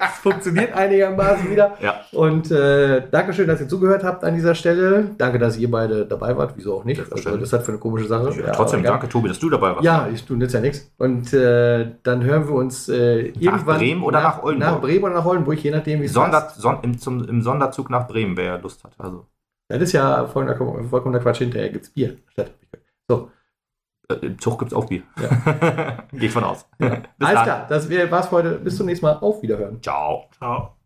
Es funktioniert einigermaßen wieder. Ja. Und äh, Dankeschön, dass ihr zugehört habt an dieser Stelle. Danke, dass ihr beide dabei wart. Wieso auch nicht? Soll Selbstverständlich. das hat für eine komische Sache? Ja, trotzdem aber egal. danke, Tobi, dass du dabei warst. Ja, ich tue jetzt ja nichts. Und äh, dann hören wir uns äh, irgendwann. Bremen oder nach Oldenburg? Nach Bremen oder nach Oldenburg, je nachdem, wie es Sonder. Son, im, zum, Im Sonderzug nach Bremen, wer Lust hat. Also, Das ist ja vollkommener, vollkommener Quatsch. Hinterher gibt es Bier. Statt. So, im Zug gibt's auch Bier. Ja. Gehe ich von aus. ja. Alles dann. klar. Das war's für heute. Bis zum nächsten Mal. Auf Wiederhören. Ciao. Ciao.